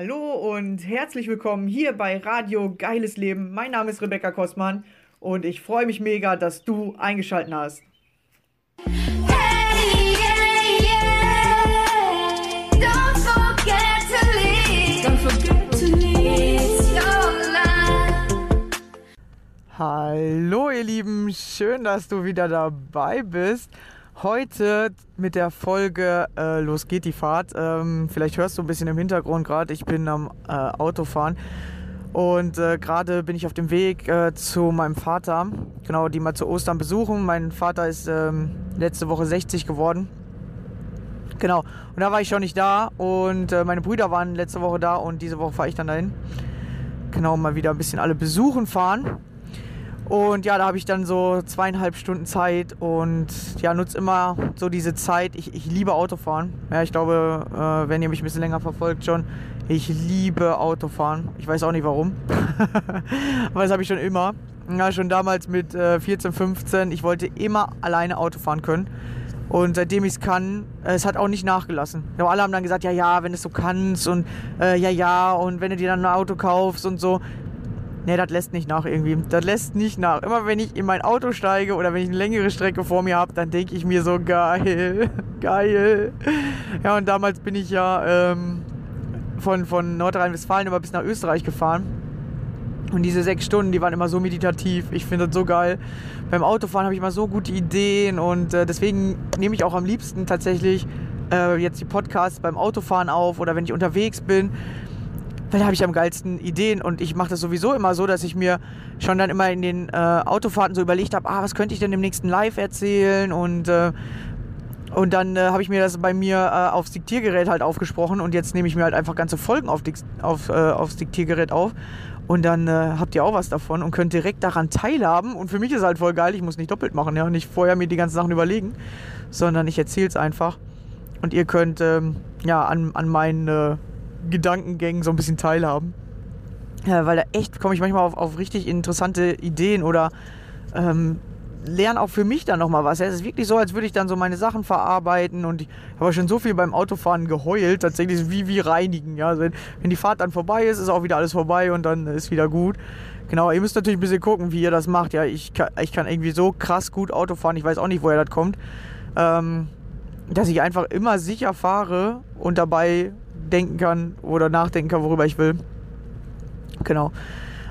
Hallo und herzlich willkommen hier bei Radio Geiles Leben. Mein Name ist Rebecca Kostmann und ich freue mich mega, dass du eingeschaltet hast. Hey, yeah, yeah. Don't forget to leave. Don't forget to leave. It's your life. Hallo ihr Lieben, schön, dass du wieder dabei bist. Heute mit der Folge äh, Los geht die Fahrt. Ähm, vielleicht hörst du ein bisschen im Hintergrund gerade, ich bin am äh, Autofahren. Und äh, gerade bin ich auf dem Weg äh, zu meinem Vater, genau, die mal zu Ostern besuchen. Mein Vater ist ähm, letzte Woche 60 geworden. Genau, und da war ich schon nicht da und äh, meine Brüder waren letzte Woche da und diese Woche fahre ich dann dahin. Genau, mal wieder ein bisschen alle besuchen fahren. Und ja, da habe ich dann so zweieinhalb Stunden Zeit und ja, nutze immer so diese Zeit. Ich, ich liebe Autofahren. Ja, ich glaube, äh, wenn ihr mich ein bisschen länger verfolgt schon, ich liebe Autofahren. Ich weiß auch nicht warum. Aber das habe ich schon immer. Ja, schon damals mit äh, 14, 15. Ich wollte immer alleine Auto fahren können. Und seitdem ich es kann, äh, es hat auch nicht nachgelassen. Aber alle haben dann gesagt, ja, ja, wenn du es so kannst und äh, ja, ja, und wenn du dir dann ein Auto kaufst und so. Nee, das lässt nicht nach irgendwie. Das lässt nicht nach. Immer wenn ich in mein Auto steige oder wenn ich eine längere Strecke vor mir habe, dann denke ich mir so, geil, geil. Ja, und damals bin ich ja ähm, von, von Nordrhein-Westfalen immer bis nach Österreich gefahren. Und diese sechs Stunden, die waren immer so meditativ. Ich finde das so geil. Beim Autofahren habe ich immer so gute Ideen und äh, deswegen nehme ich auch am liebsten tatsächlich äh, jetzt die Podcasts beim Autofahren auf oder wenn ich unterwegs bin. Weil da habe ich am geilsten Ideen und ich mache das sowieso immer so, dass ich mir schon dann immer in den äh, Autofahrten so überlegt habe, ah, was könnte ich denn im nächsten Live erzählen? Und äh, und dann äh, habe ich mir das bei mir äh, aufs Diktiergerät halt aufgesprochen und jetzt nehme ich mir halt einfach ganze Folgen auf, auf, äh, aufs Diktiergerät auf. Und dann äh, habt ihr auch was davon und könnt direkt daran teilhaben. Und für mich ist halt voll geil, ich muss nicht doppelt machen, ja, nicht vorher mir die ganzen Sachen überlegen, sondern ich erzähle es einfach. Und ihr könnt ähm, ja an, an meinen äh, Gedankengängen so ein bisschen teilhaben. Ja, weil da echt komme ich manchmal auf, auf richtig interessante Ideen oder ähm, lerne auch für mich dann nochmal was. Es ist wirklich so, als würde ich dann so meine Sachen verarbeiten und ich habe schon so viel beim Autofahren geheult, tatsächlich wie, wie reinigen. Ja? Also wenn, wenn die Fahrt dann vorbei ist, ist auch wieder alles vorbei und dann ist wieder gut. Genau, ihr müsst natürlich ein bisschen gucken, wie ihr das macht. Ja, ich kann, ich kann irgendwie so krass gut Auto fahren, ich weiß auch nicht, woher das kommt. Ähm, dass ich einfach immer sicher fahre und dabei denken kann oder nachdenken kann, worüber ich will. Genau.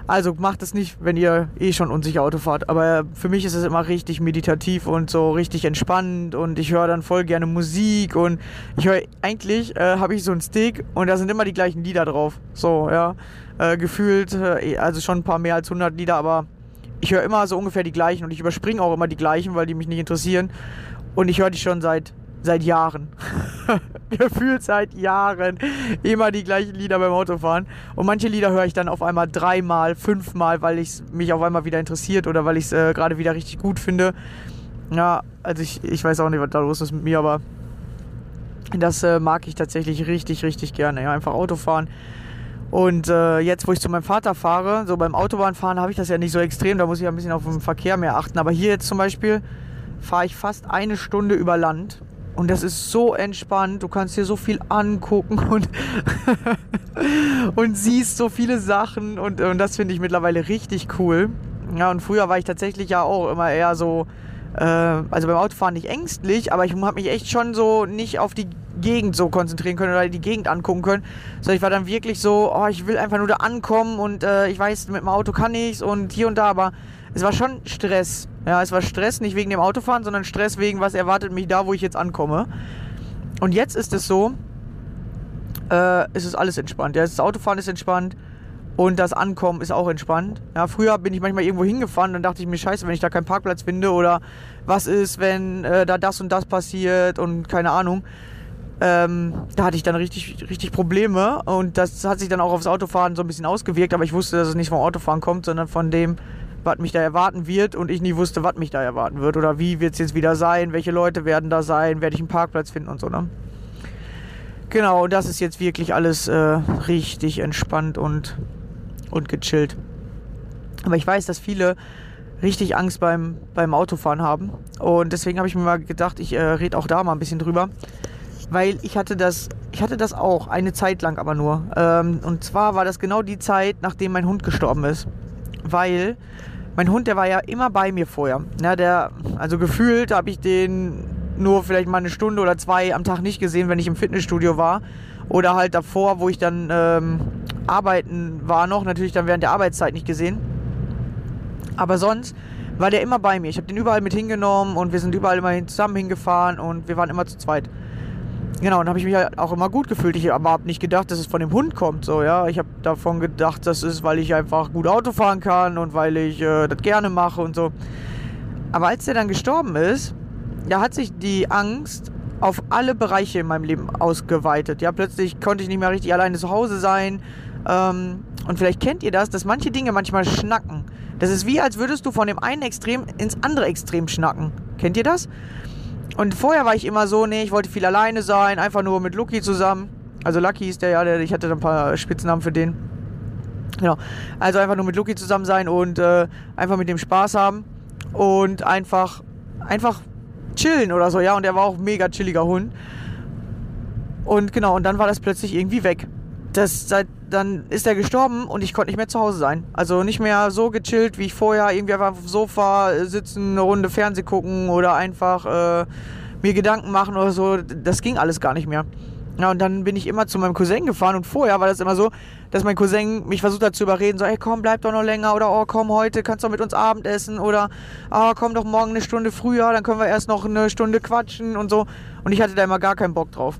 Also macht es nicht, wenn ihr eh schon unsicher Auto fahrt. Aber für mich ist es immer richtig meditativ und so richtig entspannend und ich höre dann voll gerne Musik und ich höre eigentlich äh, habe ich so einen Stick und da sind immer die gleichen Lieder drauf. So, ja. Äh, gefühlt, äh, also schon ein paar mehr als 100 Lieder, aber ich höre immer so ungefähr die gleichen und ich überspringe auch immer die gleichen, weil die mich nicht interessieren. Und ich höre die schon seit seit Jahren. Gefühlt seit Jahren. Immer die gleichen Lieder beim Autofahren. Und manche Lieder höre ich dann auf einmal dreimal, fünfmal, weil es mich auf einmal wieder interessiert oder weil ich es äh, gerade wieder richtig gut finde. Ja, also ich, ich weiß auch nicht, was da los ist mit mir, aber das äh, mag ich tatsächlich richtig, richtig gerne. Ja, einfach Autofahren. Und äh, jetzt, wo ich zu meinem Vater fahre, so beim Autobahnfahren habe ich das ja nicht so extrem, da muss ich ein bisschen auf den Verkehr mehr achten. Aber hier jetzt zum Beispiel fahre ich fast eine Stunde über Land und das ist so entspannt. Du kannst dir so viel angucken und, und siehst so viele Sachen. Und, und das finde ich mittlerweile richtig cool. Ja, und früher war ich tatsächlich ja auch immer eher so, äh, also beim Autofahren nicht ängstlich, aber ich habe mich echt schon so nicht auf die Gegend so konzentrieren können oder die Gegend angucken können. Sondern ich war dann wirklich so, oh, ich will einfach nur da ankommen und äh, ich weiß, mit dem Auto kann ich's und hier und da, aber es war schon Stress. Ja, es war Stress nicht wegen dem Autofahren, sondern Stress wegen, was erwartet mich da, wo ich jetzt ankomme. Und jetzt ist es so, äh, es ist alles entspannt. Ja, das Autofahren ist entspannt und das Ankommen ist auch entspannt. Ja, früher bin ich manchmal irgendwo hingefahren, dann dachte ich mir, scheiße, wenn ich da keinen Parkplatz finde oder was ist, wenn äh, da das und das passiert und keine Ahnung. Ähm, da hatte ich dann richtig, richtig Probleme und das hat sich dann auch aufs Autofahren so ein bisschen ausgewirkt, aber ich wusste, dass es nicht vom Autofahren kommt, sondern von dem, was mich da erwarten wird und ich nie wusste, was mich da erwarten wird oder wie wird es jetzt wieder sein, welche Leute werden da sein, werde ich einen Parkplatz finden und so, ne? Genau, und das ist jetzt wirklich alles äh, richtig entspannt und, und gechillt. Aber ich weiß, dass viele richtig Angst beim, beim Autofahren haben. Und deswegen habe ich mir mal gedacht, ich äh, rede auch da mal ein bisschen drüber. Weil ich hatte das, ich hatte das auch, eine Zeit lang aber nur. Ähm, und zwar war das genau die Zeit, nachdem mein Hund gestorben ist. Weil mein Hund, der war ja immer bei mir vorher. Ja, der, also gefühlt habe ich den nur vielleicht mal eine Stunde oder zwei am Tag nicht gesehen, wenn ich im Fitnessstudio war. Oder halt davor, wo ich dann ähm, arbeiten war noch, natürlich dann während der Arbeitszeit nicht gesehen. Aber sonst war der immer bei mir. Ich habe den überall mit hingenommen und wir sind überall immer zusammen hingefahren und wir waren immer zu zweit. Genau, und habe ich mich halt auch immer gut gefühlt. Ich habe nicht gedacht, dass es von dem Hund kommt. So, ja, ich habe davon gedacht, das ist, weil ich einfach gut Auto fahren kann und weil ich äh, das gerne mache und so. Aber als der dann gestorben ist, da hat sich die Angst auf alle Bereiche in meinem Leben ausgeweitet. Ja, plötzlich konnte ich nicht mehr richtig alleine zu Hause sein. Ähm, und vielleicht kennt ihr das, dass manche Dinge manchmal schnacken. Das ist wie, als würdest du von dem einen Extrem ins andere Extrem schnacken. Kennt ihr das? Und vorher war ich immer so, nee, ich wollte viel alleine sein, einfach nur mit Lucky zusammen. Also Lucky ist der ja, der, ich hatte ein paar Spitznamen für den. Genau. Also einfach nur mit Lucky zusammen sein und äh, einfach mit dem Spaß haben. Und einfach, einfach chillen oder so, ja. Und er war auch mega chilliger Hund. Und genau, und dann war das plötzlich irgendwie weg. Das, seit, dann ist er gestorben und ich konnte nicht mehr zu Hause sein. Also nicht mehr so gechillt wie ich vorher. Irgendwie einfach auf dem Sofa sitzen, eine Runde Fernseh gucken oder einfach äh, mir Gedanken machen oder so. Das ging alles gar nicht mehr. Ja, und dann bin ich immer zu meinem Cousin gefahren und vorher war das immer so, dass mein Cousin mich versucht hat zu überreden, so, ey, komm, bleib doch noch länger oder, oh, komm, heute kannst du mit uns Abendessen oder, oh, komm doch morgen eine Stunde früher, dann können wir erst noch eine Stunde quatschen und so. Und ich hatte da immer gar keinen Bock drauf.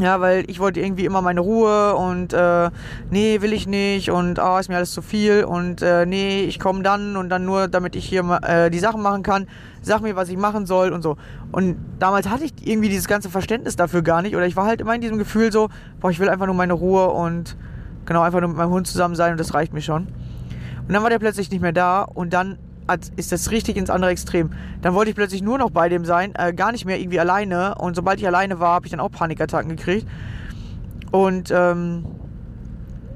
Ja, weil ich wollte irgendwie immer meine Ruhe und äh, nee, will ich nicht und oh, ist mir alles zu viel und äh, nee, ich komme dann und dann nur, damit ich hier äh, die Sachen machen kann. Sag mir, was ich machen soll und so. Und damals hatte ich irgendwie dieses ganze Verständnis dafür gar nicht oder ich war halt immer in diesem Gefühl so, boah, ich will einfach nur meine Ruhe und genau einfach nur mit meinem Hund zusammen sein und das reicht mir schon. Und dann war der plötzlich nicht mehr da und dann ist das richtig ins andere Extrem. Dann wollte ich plötzlich nur noch bei dem sein, äh, gar nicht mehr irgendwie alleine. Und sobald ich alleine war, habe ich dann auch Panikattacken gekriegt. Und ähm,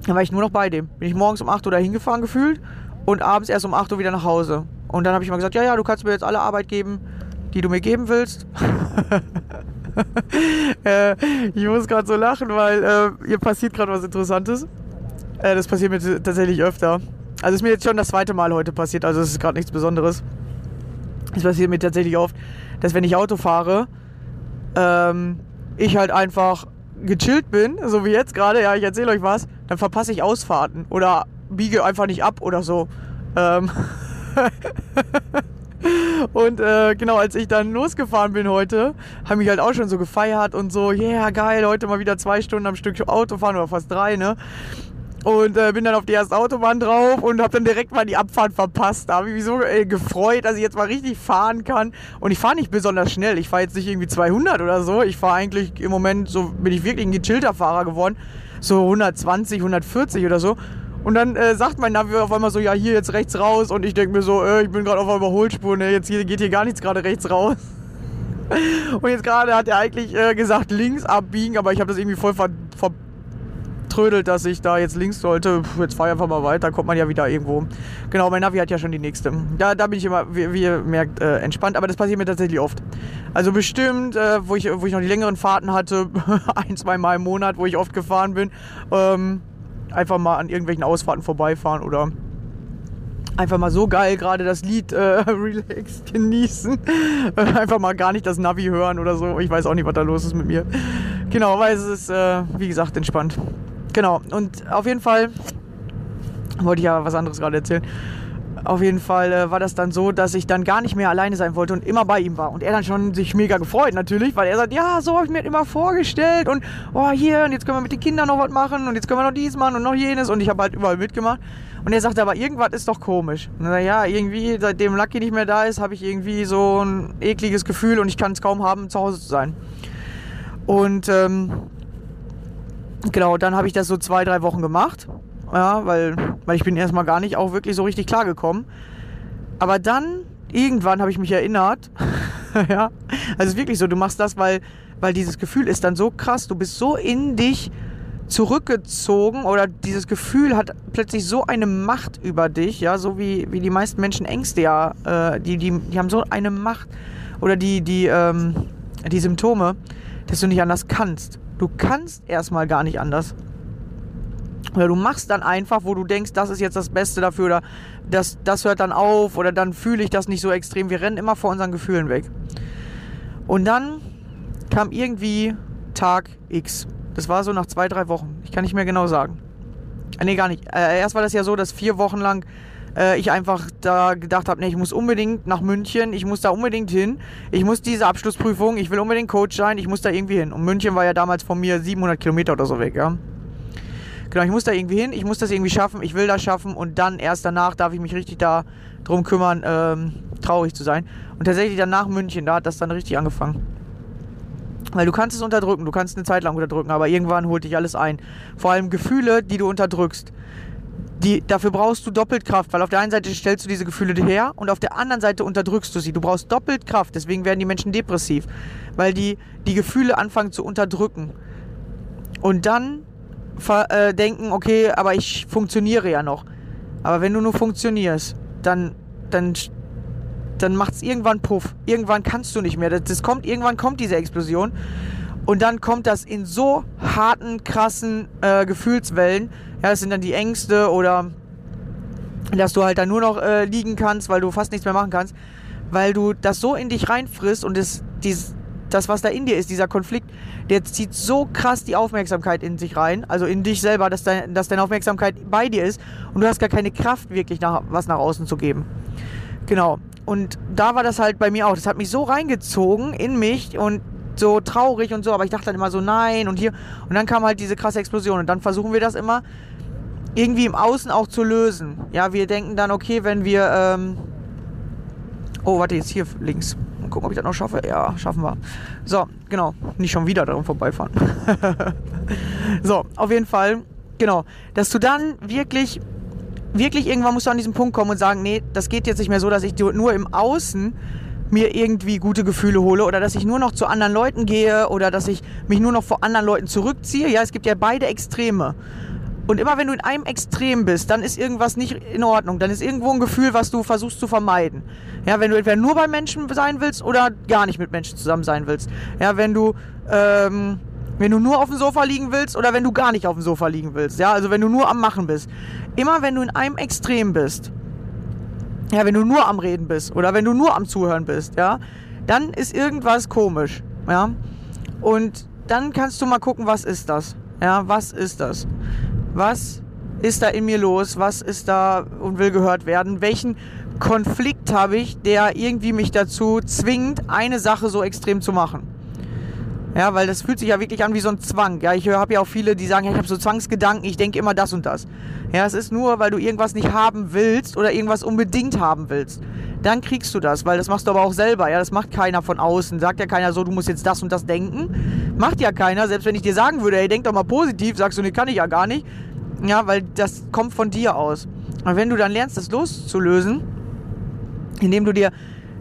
dann war ich nur noch bei dem. Bin ich morgens um 8 Uhr da hingefahren gefühlt und abends erst um 8 Uhr wieder nach Hause. Und dann habe ich mal gesagt, ja, ja, du kannst mir jetzt alle Arbeit geben, die du mir geben willst. äh, ich muss gerade so lachen, weil äh, hier passiert gerade was Interessantes. Äh, das passiert mir tatsächlich öfter. Also ist mir jetzt schon das zweite Mal heute passiert, also es ist gerade nichts Besonderes. Es passiert mir tatsächlich oft, dass wenn ich Auto fahre, ähm, ich halt einfach gechillt bin, so wie jetzt gerade, ja, ich erzähle euch was, dann verpasse ich Ausfahrten oder biege einfach nicht ab oder so. Ähm und äh, genau, als ich dann losgefahren bin heute, haben mich halt auch schon so gefeiert und so, yeah, geil, heute mal wieder zwei Stunden am Stück Auto fahren oder fast drei, ne? Und äh, bin dann auf die erste Autobahn drauf und habe dann direkt mal die Abfahrt verpasst. Da habe ich mich so äh, gefreut, dass ich jetzt mal richtig fahren kann. Und ich fahre nicht besonders schnell. Ich fahre jetzt nicht irgendwie 200 oder so. Ich fahre eigentlich im Moment, so bin ich wirklich ein gechillter Fahrer geworden. So 120, 140 oder so. Und dann äh, sagt mein Navi auf einmal so, ja, hier jetzt rechts raus. Und ich denke mir so, äh, ich bin gerade auf der Überholspur, ne? jetzt hier, geht hier gar nichts gerade rechts raus. Und jetzt gerade hat er eigentlich äh, gesagt, links abbiegen, aber ich habe das irgendwie voll ver, ver trödelt, dass ich da jetzt links sollte. Puh, jetzt fahre ich einfach mal weiter, kommt man ja wieder irgendwo. Genau, mein Navi hat ja schon die nächste. Da, da bin ich immer, wie, wie ihr merkt, äh, entspannt. Aber das passiert mir tatsächlich oft. Also bestimmt, äh, wo, ich, wo ich noch die längeren Fahrten hatte, ein, zwei Mal im Monat, wo ich oft gefahren bin, ähm, einfach mal an irgendwelchen Ausfahrten vorbeifahren oder einfach mal so geil gerade das Lied äh, Relax genießen. einfach mal gar nicht das Navi hören oder so. Ich weiß auch nicht, was da los ist mit mir. Genau, weil es ist, äh, wie gesagt, entspannt. Genau, und auf jeden Fall wollte ich ja was anderes gerade erzählen. Auf jeden Fall äh, war das dann so, dass ich dann gar nicht mehr alleine sein wollte und immer bei ihm war. Und er dann schon sich mega gefreut natürlich, weil er sagt, ja, so habe ich mir immer vorgestellt und oh, hier und jetzt können wir mit den Kindern noch was machen und jetzt können wir noch dies machen und noch jenes und ich habe halt überall mitgemacht. Und er sagte aber, irgendwas ist doch komisch. Und dann, ja, irgendwie, seitdem Lucky nicht mehr da ist, habe ich irgendwie so ein ekliges Gefühl und ich kann es kaum haben, zu Hause zu sein. Und ähm, genau, dann habe ich das so zwei, drei Wochen gemacht. Ja, weil, weil ich bin erstmal gar nicht auch wirklich so richtig klargekommen. Aber dann, irgendwann habe ich mich erinnert. ja, also wirklich so, du machst das, weil, weil dieses Gefühl ist dann so krass, du bist so in dich zurückgezogen oder dieses Gefühl hat plötzlich so eine Macht über dich, ja, so wie, wie die meisten Menschen Ängste ja, äh, die, die, die haben so eine Macht oder die, die, ähm, die Symptome, dass du nicht anders kannst. Du kannst erstmal gar nicht anders. Oder du machst dann einfach, wo du denkst, das ist jetzt das Beste dafür oder das, das hört dann auf oder dann fühle ich das nicht so extrem. Wir rennen immer vor unseren Gefühlen weg. Und dann kam irgendwie Tag X. Das war so nach zwei, drei Wochen. Ich kann nicht mehr genau sagen. Äh, nee, gar nicht. Äh, erst war das ja so, dass vier Wochen lang äh, ich einfach da gedacht habe, nee, ich muss unbedingt nach München, ich muss da unbedingt hin, ich muss diese Abschlussprüfung, ich will unbedingt Coach sein, ich muss da irgendwie hin. Und München war ja damals von mir 700 Kilometer oder so weg, ja. Genau, ich muss da irgendwie hin, ich muss das irgendwie schaffen, ich will das schaffen und dann erst danach darf ich mich richtig da drum kümmern, ähm, traurig zu sein. Und tatsächlich dann nach München, da hat das dann richtig angefangen. Weil du kannst es unterdrücken, du kannst eine Zeit lang unterdrücken, aber irgendwann holt dich alles ein. Vor allem Gefühle, die du unterdrückst. Die, dafür brauchst du doppelt Kraft, weil auf der einen Seite stellst du diese Gefühle her und auf der anderen Seite unterdrückst du sie. Du brauchst doppelt Kraft, deswegen werden die Menschen depressiv, weil die die Gefühle anfangen zu unterdrücken. Und dann äh, denken, okay, aber ich funktioniere ja noch. Aber wenn du nur funktionierst, dann, dann, dann macht es irgendwann Puff. Irgendwann kannst du nicht mehr. Das, das kommt, irgendwann kommt diese Explosion. Und dann kommt das in so harten, krassen äh, Gefühlswellen. Ja, das sind dann die Ängste oder dass du halt dann nur noch äh, liegen kannst, weil du fast nichts mehr machen kannst. Weil du das so in dich reinfrisst und das, dieses, das, was da in dir ist, dieser Konflikt, der zieht so krass die Aufmerksamkeit in sich rein, also in dich selber, dass, dein, dass deine Aufmerksamkeit bei dir ist und du hast gar keine Kraft, wirklich nach, was nach außen zu geben. Genau. Und da war das halt bei mir auch. Das hat mich so reingezogen in mich und so traurig und so, aber ich dachte dann immer so, nein und hier. Und dann kam halt diese krasse Explosion und dann versuchen wir das immer irgendwie im Außen auch zu lösen. Ja, wir denken dann, okay, wenn wir. Ähm oh, warte, jetzt hier links. Mal gucken, ob ich das noch schaffe. Ja, schaffen wir. So, genau. Nicht schon wieder darum vorbeifahren. so, auf jeden Fall, genau. Dass du dann wirklich, wirklich irgendwann musst du an diesen Punkt kommen und sagen, nee, das geht jetzt nicht mehr so, dass ich nur im Außen mir irgendwie gute Gefühle hole oder dass ich nur noch zu anderen Leuten gehe oder dass ich mich nur noch vor anderen Leuten zurückziehe. Ja, es gibt ja beide Extreme. Und immer wenn du in einem Extrem bist, dann ist irgendwas nicht in Ordnung. Dann ist irgendwo ein Gefühl, was du versuchst zu vermeiden. Ja, wenn du entweder nur bei Menschen sein willst oder gar nicht mit Menschen zusammen sein willst. Ja, wenn du, ähm, wenn du nur auf dem Sofa liegen willst oder wenn du gar nicht auf dem Sofa liegen willst. Ja, also wenn du nur am Machen bist. Immer wenn du in einem Extrem bist, ja, wenn du nur am Reden bist oder wenn du nur am Zuhören bist, ja, dann ist irgendwas komisch, ja. Und dann kannst du mal gucken, was ist das? Ja, was ist das? Was ist da in mir los? Was ist da und will gehört werden? Welchen Konflikt habe ich, der irgendwie mich dazu zwingt, eine Sache so extrem zu machen? Ja, weil das fühlt sich ja wirklich an wie so ein Zwang. Ja, ich habe ja auch viele, die sagen, ja, ich habe so Zwangsgedanken, ich denke immer das und das. Ja, es ist nur, weil du irgendwas nicht haben willst oder irgendwas unbedingt haben willst. Dann kriegst du das, weil das machst du aber auch selber. Ja, das macht keiner von außen. Sagt ja keiner so, du musst jetzt das und das denken. Macht ja keiner. Selbst wenn ich dir sagen würde, ey, denk doch mal positiv, sagst du, nee, kann ich ja gar nicht. Ja, weil das kommt von dir aus. Und wenn du dann lernst, das loszulösen, indem du dir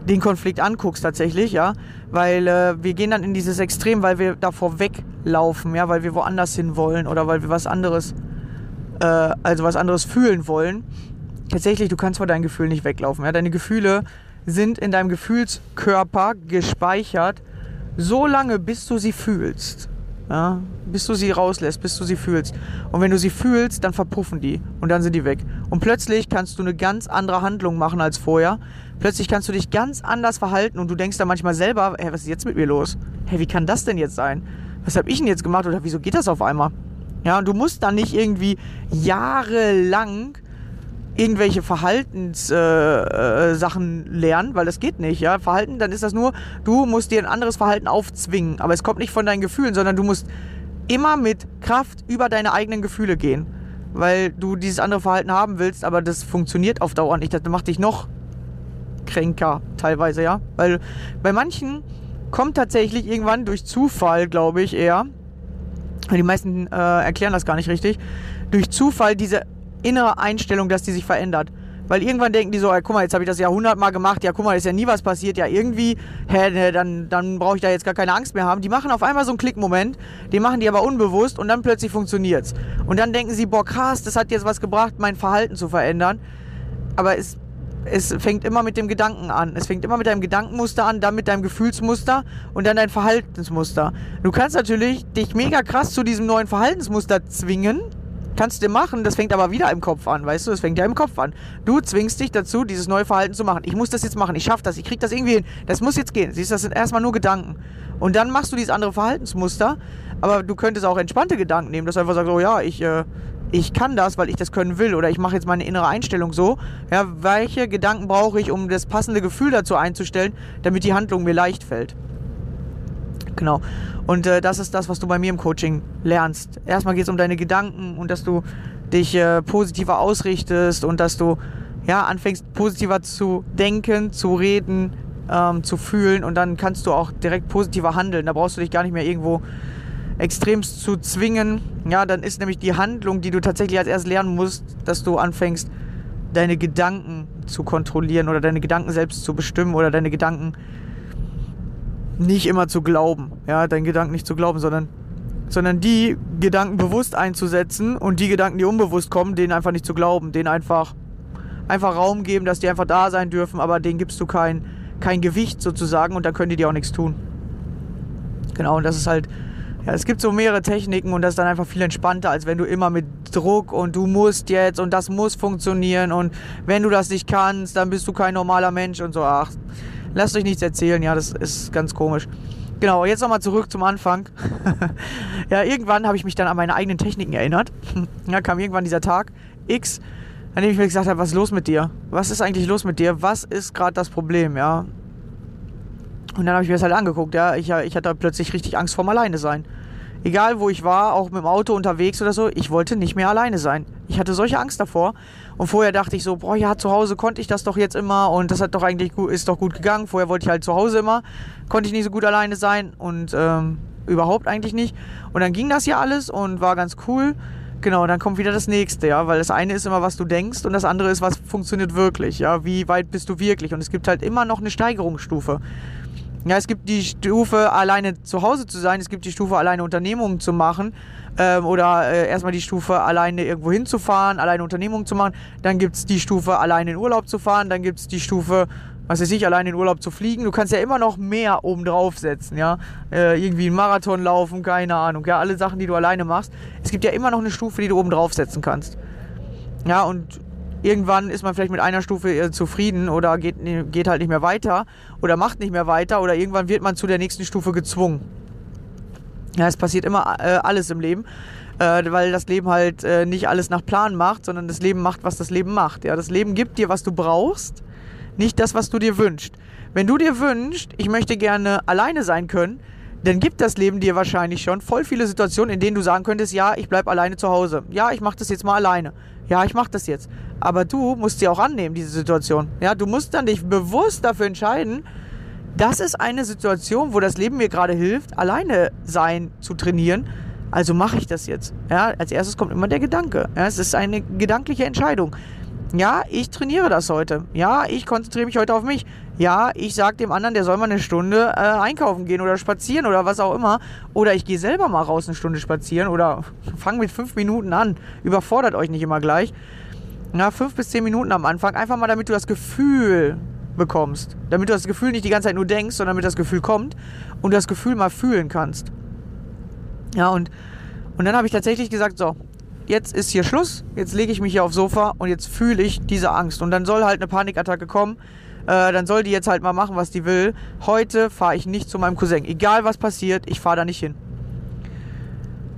den Konflikt anguckst tatsächlich, ja, weil äh, wir gehen dann in dieses Extrem, weil wir davor weglaufen, ja, weil wir woanders hin wollen oder weil wir was anderes, äh, also was anderes fühlen wollen. Tatsächlich, du kannst vor deinen Gefühlen nicht weglaufen, ja, deine Gefühle sind in deinem Gefühlskörper gespeichert, so lange, bis du sie fühlst. Ja, bis du sie rauslässt, bis du sie fühlst. Und wenn du sie fühlst, dann verpuffen die und dann sind die weg. Und plötzlich kannst du eine ganz andere Handlung machen als vorher. Plötzlich kannst du dich ganz anders verhalten und du denkst dann manchmal selber, hey, was ist jetzt mit mir los? Hey, wie kann das denn jetzt sein? Was habe ich denn jetzt gemacht oder wieso geht das auf einmal? Ja, und du musst dann nicht irgendwie jahrelang irgendwelche Verhaltenssachen äh, äh, lernen, weil das geht nicht, ja. Verhalten, dann ist das nur, du musst dir ein anderes Verhalten aufzwingen. Aber es kommt nicht von deinen Gefühlen, sondern du musst immer mit Kraft über deine eigenen Gefühle gehen. Weil du dieses andere Verhalten haben willst, aber das funktioniert auf Dauer nicht. Das macht dich noch kränker teilweise, ja. Weil bei manchen kommt tatsächlich irgendwann durch Zufall, glaube ich, eher. Die meisten äh, erklären das gar nicht richtig. Durch Zufall diese innere Einstellung, dass die sich verändert. Weil irgendwann denken die so, ey, guck mal, jetzt habe ich das ja hundertmal gemacht, ja, guck mal, ist ja nie was passiert, ja, irgendwie, hä, dann, dann brauche ich da jetzt gar keine Angst mehr haben. Die machen auf einmal so einen Klickmoment, den machen die aber unbewusst und dann plötzlich funktioniert's. Und dann denken sie, boah, krass, das hat jetzt was gebracht, mein Verhalten zu verändern. Aber es es fängt immer mit dem Gedanken an. Es fängt immer mit deinem Gedankenmuster an, dann mit deinem Gefühlsmuster und dann dein Verhaltensmuster. Du kannst natürlich dich mega krass zu diesem neuen Verhaltensmuster zwingen. Kannst du machen, das fängt aber wieder im Kopf an, weißt du? Das fängt ja im Kopf an. Du zwingst dich dazu, dieses neue Verhalten zu machen. Ich muss das jetzt machen, ich schaffe das, ich krieg das irgendwie hin. Das muss jetzt gehen. Siehst du, das sind erstmal nur Gedanken. Und dann machst du dieses andere Verhaltensmuster, aber du könntest auch entspannte Gedanken nehmen, dass du einfach sagst, oh ja, ich, äh, ich kann das, weil ich das können will oder ich mache jetzt meine innere Einstellung so. Ja, welche Gedanken brauche ich, um das passende Gefühl dazu einzustellen, damit die Handlung mir leicht fällt? Genau. Und äh, das ist das, was du bei mir im Coaching lernst. Erstmal geht es um deine Gedanken und dass du dich äh, positiver ausrichtest und dass du ja, anfängst positiver zu denken, zu reden, ähm, zu fühlen und dann kannst du auch direkt positiver handeln. Da brauchst du dich gar nicht mehr irgendwo extremst zu zwingen. Ja, dann ist nämlich die Handlung, die du tatsächlich als erstes lernen musst, dass du anfängst, deine Gedanken zu kontrollieren oder deine Gedanken selbst zu bestimmen oder deine Gedanken nicht immer zu glauben. Ja, deinen Gedanken nicht zu glauben, sondern, sondern die Gedanken bewusst einzusetzen und die Gedanken, die unbewusst kommen, denen einfach nicht zu glauben, denen einfach, einfach Raum geben, dass die einfach da sein dürfen, aber denen gibst du kein, kein Gewicht sozusagen und dann können die dir auch nichts tun. Genau, und das ist halt, ja, es gibt so mehrere Techniken und das ist dann einfach viel entspannter, als wenn du immer mit Druck und du musst jetzt und das muss funktionieren und wenn du das nicht kannst, dann bist du kein normaler Mensch und so. Ach, lasst euch nichts erzählen, ja, das ist ganz komisch. Genau, jetzt nochmal zurück zum Anfang. ja, irgendwann habe ich mich dann an meine eigenen Techniken erinnert. ja, kam irgendwann dieser Tag X, an dem ich mir gesagt habe, was ist los mit dir? Was ist eigentlich los mit dir? Was ist gerade das Problem, ja? Und dann habe ich mir das halt angeguckt, ja. Ich, ich hatte plötzlich richtig Angst vorm Alleine sein. Egal wo ich war, auch mit dem Auto unterwegs oder so, ich wollte nicht mehr alleine sein. Ich hatte solche Angst davor. Und vorher dachte ich so, boah, ja, zu Hause konnte ich das doch jetzt immer und das hat doch eigentlich gut, ist doch gut gegangen. Vorher wollte ich halt zu Hause immer, konnte ich nicht so gut alleine sein und ähm, überhaupt eigentlich nicht. Und dann ging das ja alles und war ganz cool. Genau, dann kommt wieder das nächste, ja, weil das eine ist immer, was du denkst und das andere ist, was funktioniert wirklich, ja, wie weit bist du wirklich und es gibt halt immer noch eine Steigerungsstufe. Ja, es gibt die Stufe, alleine zu Hause zu sein, es gibt die Stufe, alleine Unternehmungen zu machen ähm, oder äh, erstmal die Stufe, alleine irgendwo hinzufahren, alleine Unternehmungen zu machen. Dann gibt es die Stufe, alleine in Urlaub zu fahren. Dann gibt es die Stufe, was weiß ich, alleine in Urlaub zu fliegen. Du kannst ja immer noch mehr oben drauf setzen, ja. Äh, irgendwie einen Marathon laufen, keine Ahnung, ja. Alle Sachen, die du alleine machst. Es gibt ja immer noch eine Stufe, die du oben drauf setzen kannst. Ja, und irgendwann ist man vielleicht mit einer Stufe äh, zufrieden oder geht, geht halt nicht mehr weiter oder macht nicht mehr weiter oder irgendwann wird man zu der nächsten Stufe gezwungen. Ja, es passiert immer äh, alles im Leben, äh, weil das Leben halt äh, nicht alles nach Plan macht, sondern das Leben macht, was das Leben macht. Ja, das Leben gibt dir, was du brauchst, nicht das, was du dir wünschst. Wenn du dir wünschst, ich möchte gerne alleine sein können, dann gibt das Leben dir wahrscheinlich schon voll viele Situationen, in denen du sagen könntest, ja, ich bleibe alleine zu Hause. Ja, ich mache das jetzt mal alleine. Ja, ich mache das jetzt. Aber du musst sie auch annehmen, diese Situation. Ja, du musst dann dich bewusst dafür entscheiden, das ist eine Situation, wo das Leben mir gerade hilft, alleine sein zu trainieren. Also mache ich das jetzt. Ja, als erstes kommt immer der Gedanke. Ja, es ist eine gedankliche Entscheidung. Ja, ich trainiere das heute. Ja, ich konzentriere mich heute auf mich. Ja, ich sage dem anderen, der soll mal eine Stunde äh, einkaufen gehen oder spazieren oder was auch immer. Oder ich gehe selber mal raus eine Stunde spazieren oder fange mit fünf Minuten an. Überfordert euch nicht immer gleich. Na, fünf bis zehn Minuten am Anfang. Einfach mal, damit du das Gefühl bekommst. Damit du das Gefühl nicht die ganze Zeit nur denkst, sondern damit das Gefühl kommt und das Gefühl mal fühlen kannst. Ja, und, und dann habe ich tatsächlich gesagt, so, jetzt ist hier Schluss, jetzt lege ich mich hier aufs Sofa und jetzt fühle ich diese Angst. Und dann soll halt eine Panikattacke kommen. Äh, dann soll die jetzt halt mal machen, was die will. Heute fahre ich nicht zu meinem Cousin. Egal was passiert, ich fahre da nicht hin.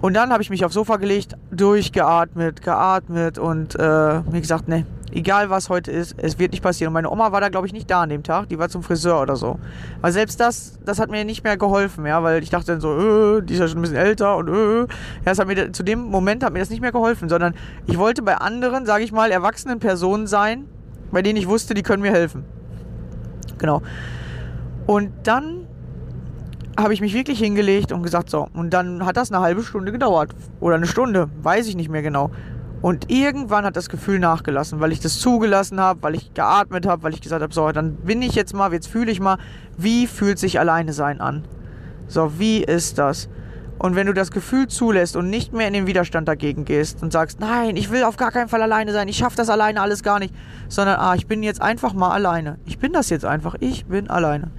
Und dann habe ich mich aufs Sofa gelegt, durchgeatmet, geatmet und äh, mir gesagt, ne, egal was heute ist, es wird nicht passieren. Und meine Oma war da, glaube ich, nicht da an dem Tag. Die war zum Friseur oder so. Aber selbst das, das hat mir nicht mehr geholfen, ja, weil ich dachte dann so, äh, die ist ja schon ein bisschen älter und äh. Ja, das hat mir, zu dem Moment hat mir das nicht mehr geholfen, sondern ich wollte bei anderen, sage ich mal, erwachsenen Personen sein, bei denen ich wusste, die können mir helfen. Genau. Und dann habe ich mich wirklich hingelegt und gesagt, so, und dann hat das eine halbe Stunde gedauert. Oder eine Stunde, weiß ich nicht mehr genau. Und irgendwann hat das Gefühl nachgelassen, weil ich das zugelassen habe, weil ich geatmet habe, weil ich gesagt habe, so, dann bin ich jetzt mal, jetzt fühle ich mal, wie fühlt sich alleine sein an? So, wie ist das? Und wenn du das Gefühl zulässt und nicht mehr in den Widerstand dagegen gehst und sagst, nein, ich will auf gar keinen Fall alleine sein, ich schaffe das alleine alles gar nicht, sondern ah, ich bin jetzt einfach mal alleine. Ich bin das jetzt einfach, ich bin alleine.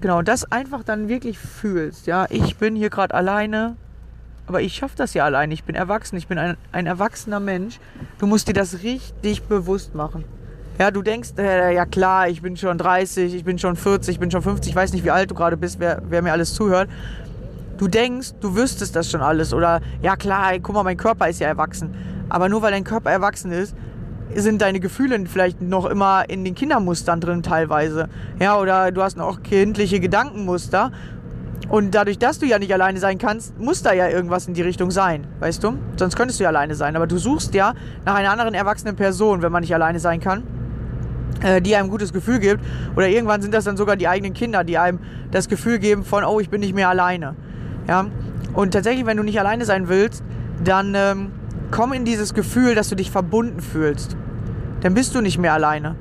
Genau, das einfach dann wirklich fühlst, ja, ich bin hier gerade alleine, aber ich schaffe das ja alleine, ich bin erwachsen, ich bin ein, ein erwachsener Mensch. Du musst dir das richtig bewusst machen. Ja, du denkst, äh, ja klar, ich bin schon 30, ich bin schon 40, ich bin schon 50, ich weiß nicht, wie alt du gerade bist, wer, wer mir alles zuhört. Du denkst, du wüsstest das schon alles. Oder, ja klar, guck mal, mein Körper ist ja erwachsen. Aber nur weil dein Körper erwachsen ist, sind deine Gefühle vielleicht noch immer in den Kindermustern drin teilweise. Ja, oder du hast noch kindliche Gedankenmuster. Und dadurch, dass du ja nicht alleine sein kannst, muss da ja irgendwas in die Richtung sein, weißt du? Sonst könntest du ja alleine sein. Aber du suchst ja nach einer anderen erwachsenen Person, wenn man nicht alleine sein kann äh, die einem ein gutes Gefühl gibt. Oder irgendwann sind das dann sogar die eigenen Kinder, die einem das Gefühl geben von, oh, ich bin nicht mehr alleine. Ja? Und tatsächlich, wenn du nicht alleine sein willst, dann ähm, komm in dieses Gefühl, dass du dich verbunden fühlst. Dann bist du nicht mehr alleine.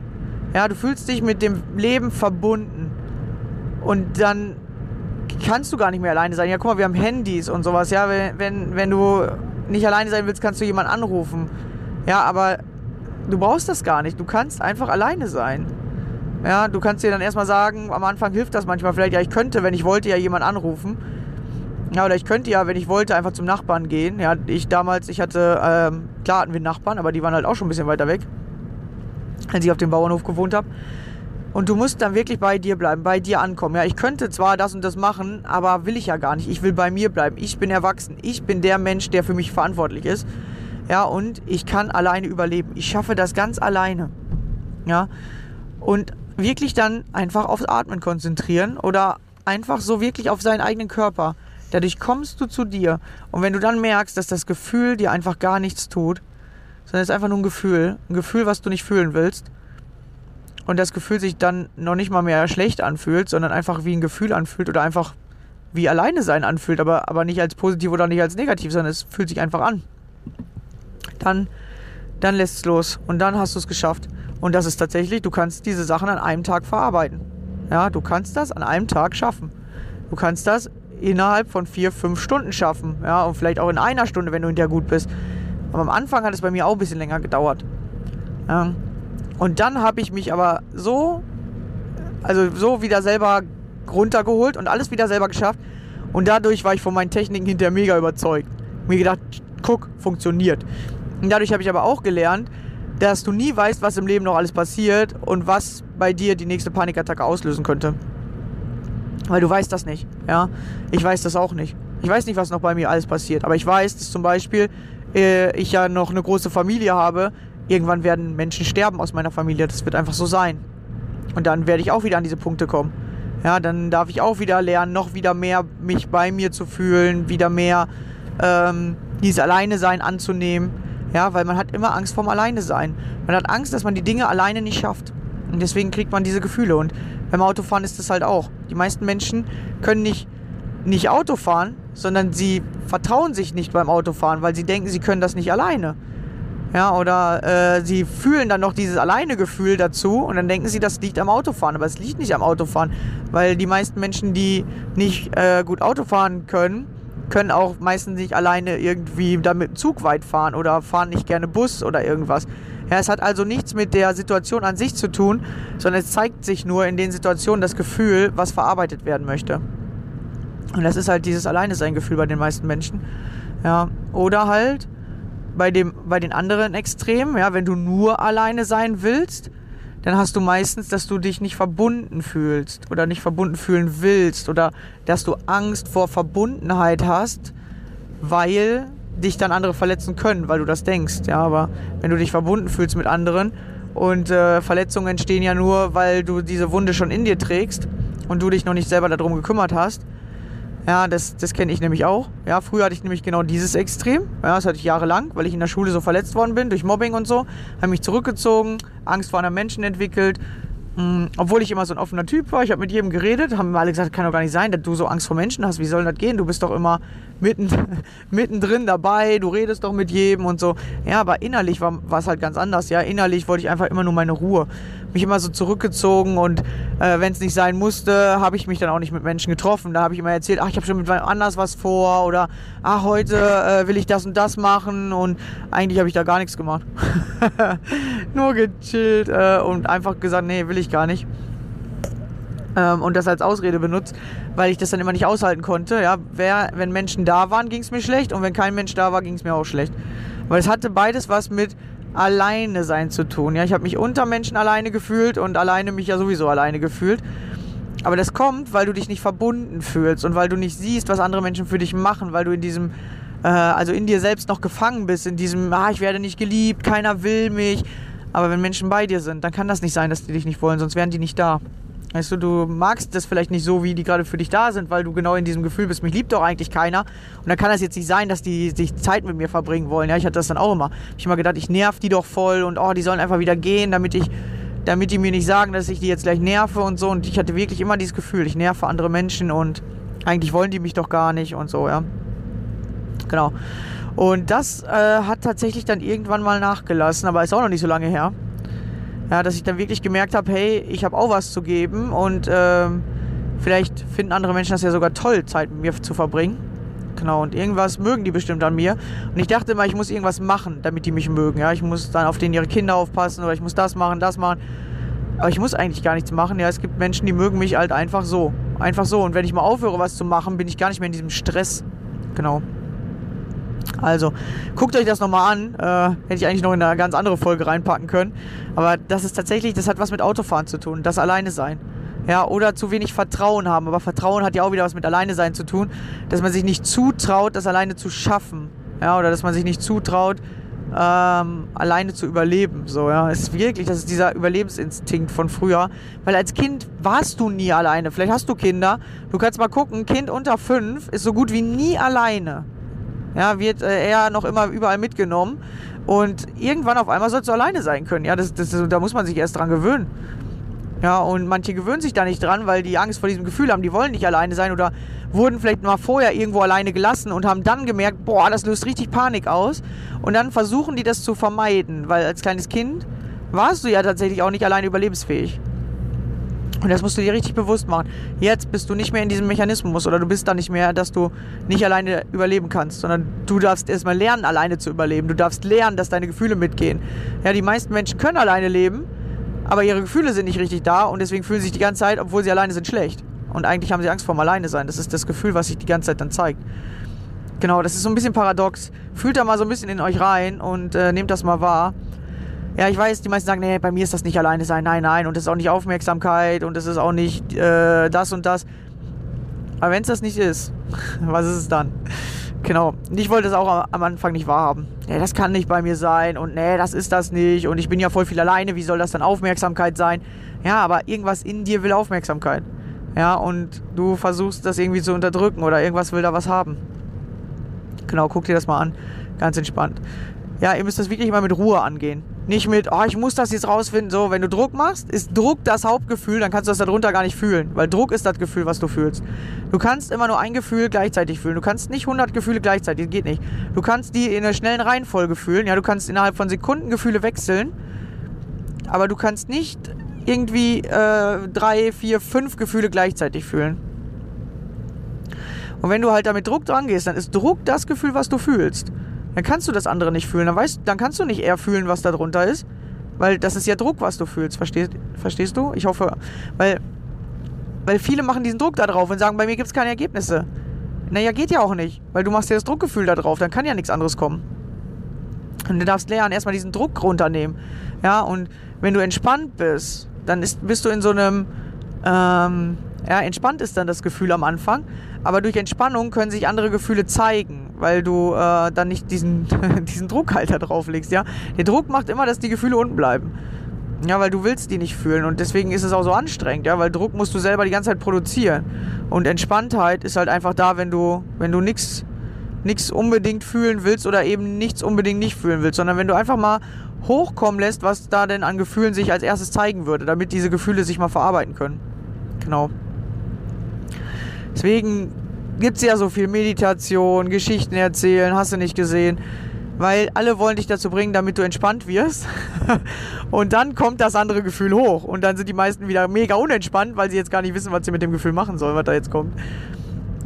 Ja, du fühlst dich mit dem Leben verbunden. Und dann kannst du gar nicht mehr alleine sein. Ja, guck mal, wir haben Handys und sowas. Ja, wenn, wenn, wenn du nicht alleine sein willst, kannst du jemanden anrufen. Ja, aber du brauchst das gar nicht. Du kannst einfach alleine sein. Ja, du kannst dir dann erstmal sagen, am Anfang hilft das manchmal vielleicht, ja, ich könnte, wenn ich wollte, ja jemanden anrufen. Ja, oder ich könnte ja, wenn ich wollte, einfach zum Nachbarn gehen. Ja, ich damals, ich hatte, ähm, klar hatten wir Nachbarn, aber die waren halt auch schon ein bisschen weiter weg, als ich auf dem Bauernhof gewohnt habe. Und du musst dann wirklich bei dir bleiben, bei dir ankommen. Ja, ich könnte zwar das und das machen, aber will ich ja gar nicht. Ich will bei mir bleiben. Ich bin erwachsen. Ich bin der Mensch, der für mich verantwortlich ist. Ja, und ich kann alleine überleben. Ich schaffe das ganz alleine. Ja, und wirklich dann einfach aufs Atmen konzentrieren oder einfach so wirklich auf seinen eigenen Körper. Dadurch kommst du zu dir. Und wenn du dann merkst, dass das Gefühl dir einfach gar nichts tut, sondern es ist einfach nur ein Gefühl, ein Gefühl, was du nicht fühlen willst, und das Gefühl sich dann noch nicht mal mehr schlecht anfühlt, sondern einfach wie ein Gefühl anfühlt oder einfach wie alleine sein anfühlt, aber, aber nicht als positiv oder nicht als negativ, sondern es fühlt sich einfach an. Dann, dann lässt es los und dann hast du es geschafft. Und das ist tatsächlich, du kannst diese Sachen an einem Tag verarbeiten. Ja, du kannst das an einem Tag schaffen. Du kannst das innerhalb von vier, fünf Stunden schaffen. Ja, und vielleicht auch in einer Stunde, wenn du hinterher gut bist. Aber am Anfang hat es bei mir auch ein bisschen länger gedauert. Ja. Und dann habe ich mich aber so, also so wieder selber runtergeholt und alles wieder selber geschafft. Und dadurch war ich von meinen Techniken hinterher mega überzeugt. Mir gedacht, guck, funktioniert. Und dadurch habe ich aber auch gelernt, dass du nie weißt, was im Leben noch alles passiert und was bei dir die nächste Panikattacke auslösen könnte. Weil du weißt das nicht. Ja, ich weiß das auch nicht. Ich weiß nicht, was noch bei mir alles passiert. Aber ich weiß, dass zum Beispiel äh, ich ja noch eine große Familie habe. Irgendwann werden Menschen sterben aus meiner Familie. Das wird einfach so sein. Und dann werde ich auch wieder an diese Punkte kommen. Ja, dann darf ich auch wieder lernen, noch wieder mehr mich bei mir zu fühlen, wieder mehr ähm, dieses Alleine-Sein anzunehmen. Ja, weil man hat immer Angst vorm Alleine-Sein. Man hat Angst, dass man die Dinge alleine nicht schafft. Und deswegen kriegt man diese Gefühle. Und beim Autofahren ist das halt auch. Die meisten Menschen können nicht, nicht Auto fahren, sondern sie vertrauen sich nicht beim Autofahren, weil sie denken, sie können das nicht alleine. Ja, oder äh, sie fühlen dann noch dieses Alleine-Gefühl dazu und dann denken sie, das liegt am Autofahren. Aber es liegt nicht am Autofahren, weil die meisten Menschen, die nicht äh, gut Auto fahren können, können auch meistens nicht alleine irgendwie damit Zug weit fahren oder fahren nicht gerne Bus oder irgendwas. Ja, es hat also nichts mit der Situation an sich zu tun, sondern es zeigt sich nur in den Situationen das Gefühl, was verarbeitet werden möchte. Und das ist halt dieses Alleine sein Gefühl bei den meisten Menschen. Ja, oder halt bei dem bei den anderen Extremen, ja, wenn du nur alleine sein willst, dann hast du meistens, dass du dich nicht verbunden fühlst oder nicht verbunden fühlen willst oder dass du Angst vor Verbundenheit hast, weil dich dann andere verletzen können, weil du das denkst. Ja, aber wenn du dich verbunden fühlst mit anderen und äh, Verletzungen entstehen ja nur, weil du diese Wunde schon in dir trägst und du dich noch nicht selber darum gekümmert hast. Ja, das, das kenne ich nämlich auch. Ja, früher hatte ich nämlich genau dieses Extrem. Ja, das hatte ich jahrelang, weil ich in der Schule so verletzt worden bin durch Mobbing und so. Habe mich zurückgezogen, Angst vor anderen Menschen entwickelt, obwohl ich immer so ein offener Typ war, ich habe mit jedem geredet, haben mir alle gesagt, kann doch gar nicht sein, dass du so Angst vor Menschen hast. Wie soll das gehen? Du bist doch immer mitten, mittendrin dabei, du redest doch mit jedem und so. Ja, aber innerlich war es halt ganz anders. Ja, innerlich wollte ich einfach immer nur meine Ruhe. Mich immer so zurückgezogen und äh, wenn es nicht sein musste, habe ich mich dann auch nicht mit Menschen getroffen. Da habe ich immer erzählt, ach, ich habe schon mit wem anders was vor oder ach, heute äh, will ich das und das machen und eigentlich habe ich da gar nichts gemacht. Nur gechillt äh, und einfach gesagt, nee, will ich gar nicht ähm, und das als Ausrede benutzt, weil ich das dann immer nicht aushalten konnte. Ja, wer, wenn Menschen da waren, ging es mir schlecht und wenn kein Mensch da war, ging es mir auch schlecht. Weil es hatte beides was mit alleine sein zu tun. Ja, ich habe mich unter Menschen alleine gefühlt und alleine mich ja sowieso alleine gefühlt. Aber das kommt, weil du dich nicht verbunden fühlst und weil du nicht siehst, was andere Menschen für dich machen, weil du in diesem, äh, also in dir selbst noch gefangen bist, in diesem, ah, ich werde nicht geliebt, keiner will mich. Aber wenn Menschen bei dir sind, dann kann das nicht sein, dass die dich nicht wollen, sonst wären die nicht da. Weißt du, du magst das vielleicht nicht so, wie die gerade für dich da sind, weil du genau in diesem Gefühl bist, mich liebt doch eigentlich keiner. Und dann kann das jetzt nicht sein, dass die sich Zeit mit mir verbringen wollen. Ja, ich hatte das dann auch immer. Ich habe immer gedacht, ich nerv die doch voll und oh, die sollen einfach wieder gehen, damit ich, damit die mir nicht sagen, dass ich die jetzt gleich nerve und so. Und ich hatte wirklich immer dieses Gefühl, ich nerve andere Menschen und eigentlich wollen die mich doch gar nicht und so, ja. Genau. Und das äh, hat tatsächlich dann irgendwann mal nachgelassen, aber ist auch noch nicht so lange her. Ja, dass ich dann wirklich gemerkt habe, hey, ich habe auch was zu geben und ähm, vielleicht finden andere Menschen das ja sogar toll, Zeit mit mir zu verbringen. Genau, und irgendwas mögen die bestimmt an mir. Und ich dachte immer, ich muss irgendwas machen, damit die mich mögen. Ja, ich muss dann auf denen ihre Kinder aufpassen oder ich muss das machen, das machen. Aber ich muss eigentlich gar nichts machen. Ja, es gibt Menschen, die mögen mich halt einfach so. Einfach so. Und wenn ich mal aufhöre, was zu machen, bin ich gar nicht mehr in diesem Stress. Genau. Also, guckt euch das nochmal an. Äh, hätte ich eigentlich noch in eine ganz andere Folge reinpacken können. Aber das ist tatsächlich, das hat was mit Autofahren zu tun. Das alleine sein. Ja, oder zu wenig Vertrauen haben. Aber Vertrauen hat ja auch wieder was mit alleine sein zu tun. Dass man sich nicht zutraut, das alleine zu schaffen. Ja, oder dass man sich nicht zutraut, ähm, alleine zu überleben. So, ja. Es ist wirklich, das ist dieser Überlebensinstinkt von früher. Weil als Kind warst du nie alleine. Vielleicht hast du Kinder. Du kannst mal gucken, Kind unter fünf ist so gut wie nie alleine ja, wird äh, er noch immer überall mitgenommen. Und irgendwann auf einmal sollst du alleine sein können. Ja, das, das, da muss man sich erst dran gewöhnen. Ja, und manche gewöhnen sich da nicht dran, weil die Angst vor diesem Gefühl haben, die wollen nicht alleine sein oder wurden vielleicht mal vorher irgendwo alleine gelassen und haben dann gemerkt, boah, das löst richtig Panik aus. Und dann versuchen die das zu vermeiden, weil als kleines Kind warst du ja tatsächlich auch nicht alleine überlebensfähig. Und das musst du dir richtig bewusst machen. Jetzt bist du nicht mehr in diesem Mechanismus oder du bist da nicht mehr, dass du nicht alleine überleben kannst, sondern du darfst erstmal lernen, alleine zu überleben. Du darfst lernen, dass deine Gefühle mitgehen. Ja, die meisten Menschen können alleine leben, aber ihre Gefühle sind nicht richtig da und deswegen fühlen sie sich die ganze Zeit, obwohl sie alleine sind, schlecht. Und eigentlich haben sie Angst vor dem Alleine sein. Das ist das Gefühl, was sich die ganze Zeit dann zeigt. Genau, das ist so ein bisschen paradox. Fühlt da mal so ein bisschen in euch rein und äh, nehmt das mal wahr. Ja, ich weiß, die meisten sagen, nee, bei mir ist das nicht alleine sein. Nein, nein. Und das ist auch nicht Aufmerksamkeit und das ist auch nicht äh, das und das. Aber wenn es das nicht ist, was ist es dann? Genau. Ich wollte das auch am Anfang nicht wahrhaben. Nee, das kann nicht bei mir sein und nee, das ist das nicht und ich bin ja voll viel alleine. Wie soll das dann Aufmerksamkeit sein? Ja, aber irgendwas in dir will Aufmerksamkeit. Ja, und du versuchst das irgendwie zu unterdrücken oder irgendwas will da was haben. Genau, guck dir das mal an. Ganz entspannt. Ja, ihr müsst das wirklich mal mit Ruhe angehen. Nicht mit, oh, ich muss das jetzt rausfinden. So, wenn du Druck machst, ist Druck das Hauptgefühl, dann kannst du das darunter gar nicht fühlen. Weil Druck ist das Gefühl, was du fühlst. Du kannst immer nur ein Gefühl gleichzeitig fühlen. Du kannst nicht 100 Gefühle gleichzeitig, geht nicht. Du kannst die in einer schnellen Reihenfolge fühlen. Ja, du kannst innerhalb von Sekunden Gefühle wechseln. Aber du kannst nicht irgendwie äh, drei, vier, fünf Gefühle gleichzeitig fühlen. Und wenn du halt damit Druck dran gehst, dann ist Druck das Gefühl, was du fühlst dann kannst du das andere nicht fühlen. Dann, weißt, dann kannst du nicht eher fühlen, was da drunter ist. Weil das ist ja Druck, was du fühlst. Verstehst, verstehst du? Ich hoffe. Weil, weil viele machen diesen Druck da drauf und sagen, bei mir gibt es keine Ergebnisse. Naja, geht ja auch nicht. Weil du machst ja das Druckgefühl da drauf. Dann kann ja nichts anderes kommen. Und du darfst lernen, erstmal diesen Druck runternehmen. Ja, und wenn du entspannt bist, dann ist, bist du in so einem. Ähm, ja, entspannt ist dann das Gefühl am Anfang. Aber durch Entspannung können sich andere Gefühle zeigen weil du äh, dann nicht diesen, diesen Druckhalter drauflegst, ja. Der Druck macht immer, dass die Gefühle unten bleiben. Ja, weil du willst die nicht fühlen und deswegen ist es auch so anstrengend, ja, weil Druck musst du selber die ganze Zeit produzieren. Und Entspanntheit ist halt einfach da, wenn du, wenn du nichts nichts unbedingt fühlen willst oder eben nichts unbedingt nicht fühlen willst, sondern wenn du einfach mal hochkommen lässt, was da denn an Gefühlen sich als erstes zeigen würde, damit diese Gefühle sich mal verarbeiten können. Genau. Deswegen gibt es ja so viel Meditation, Geschichten erzählen, hast du nicht gesehen. weil alle wollen dich dazu bringen, damit du entspannt wirst. und dann kommt das andere Gefühl hoch. Und dann sind die meisten wieder mega unentspannt, weil sie jetzt gar nicht wissen, was sie mit dem Gefühl machen sollen, was da jetzt kommt.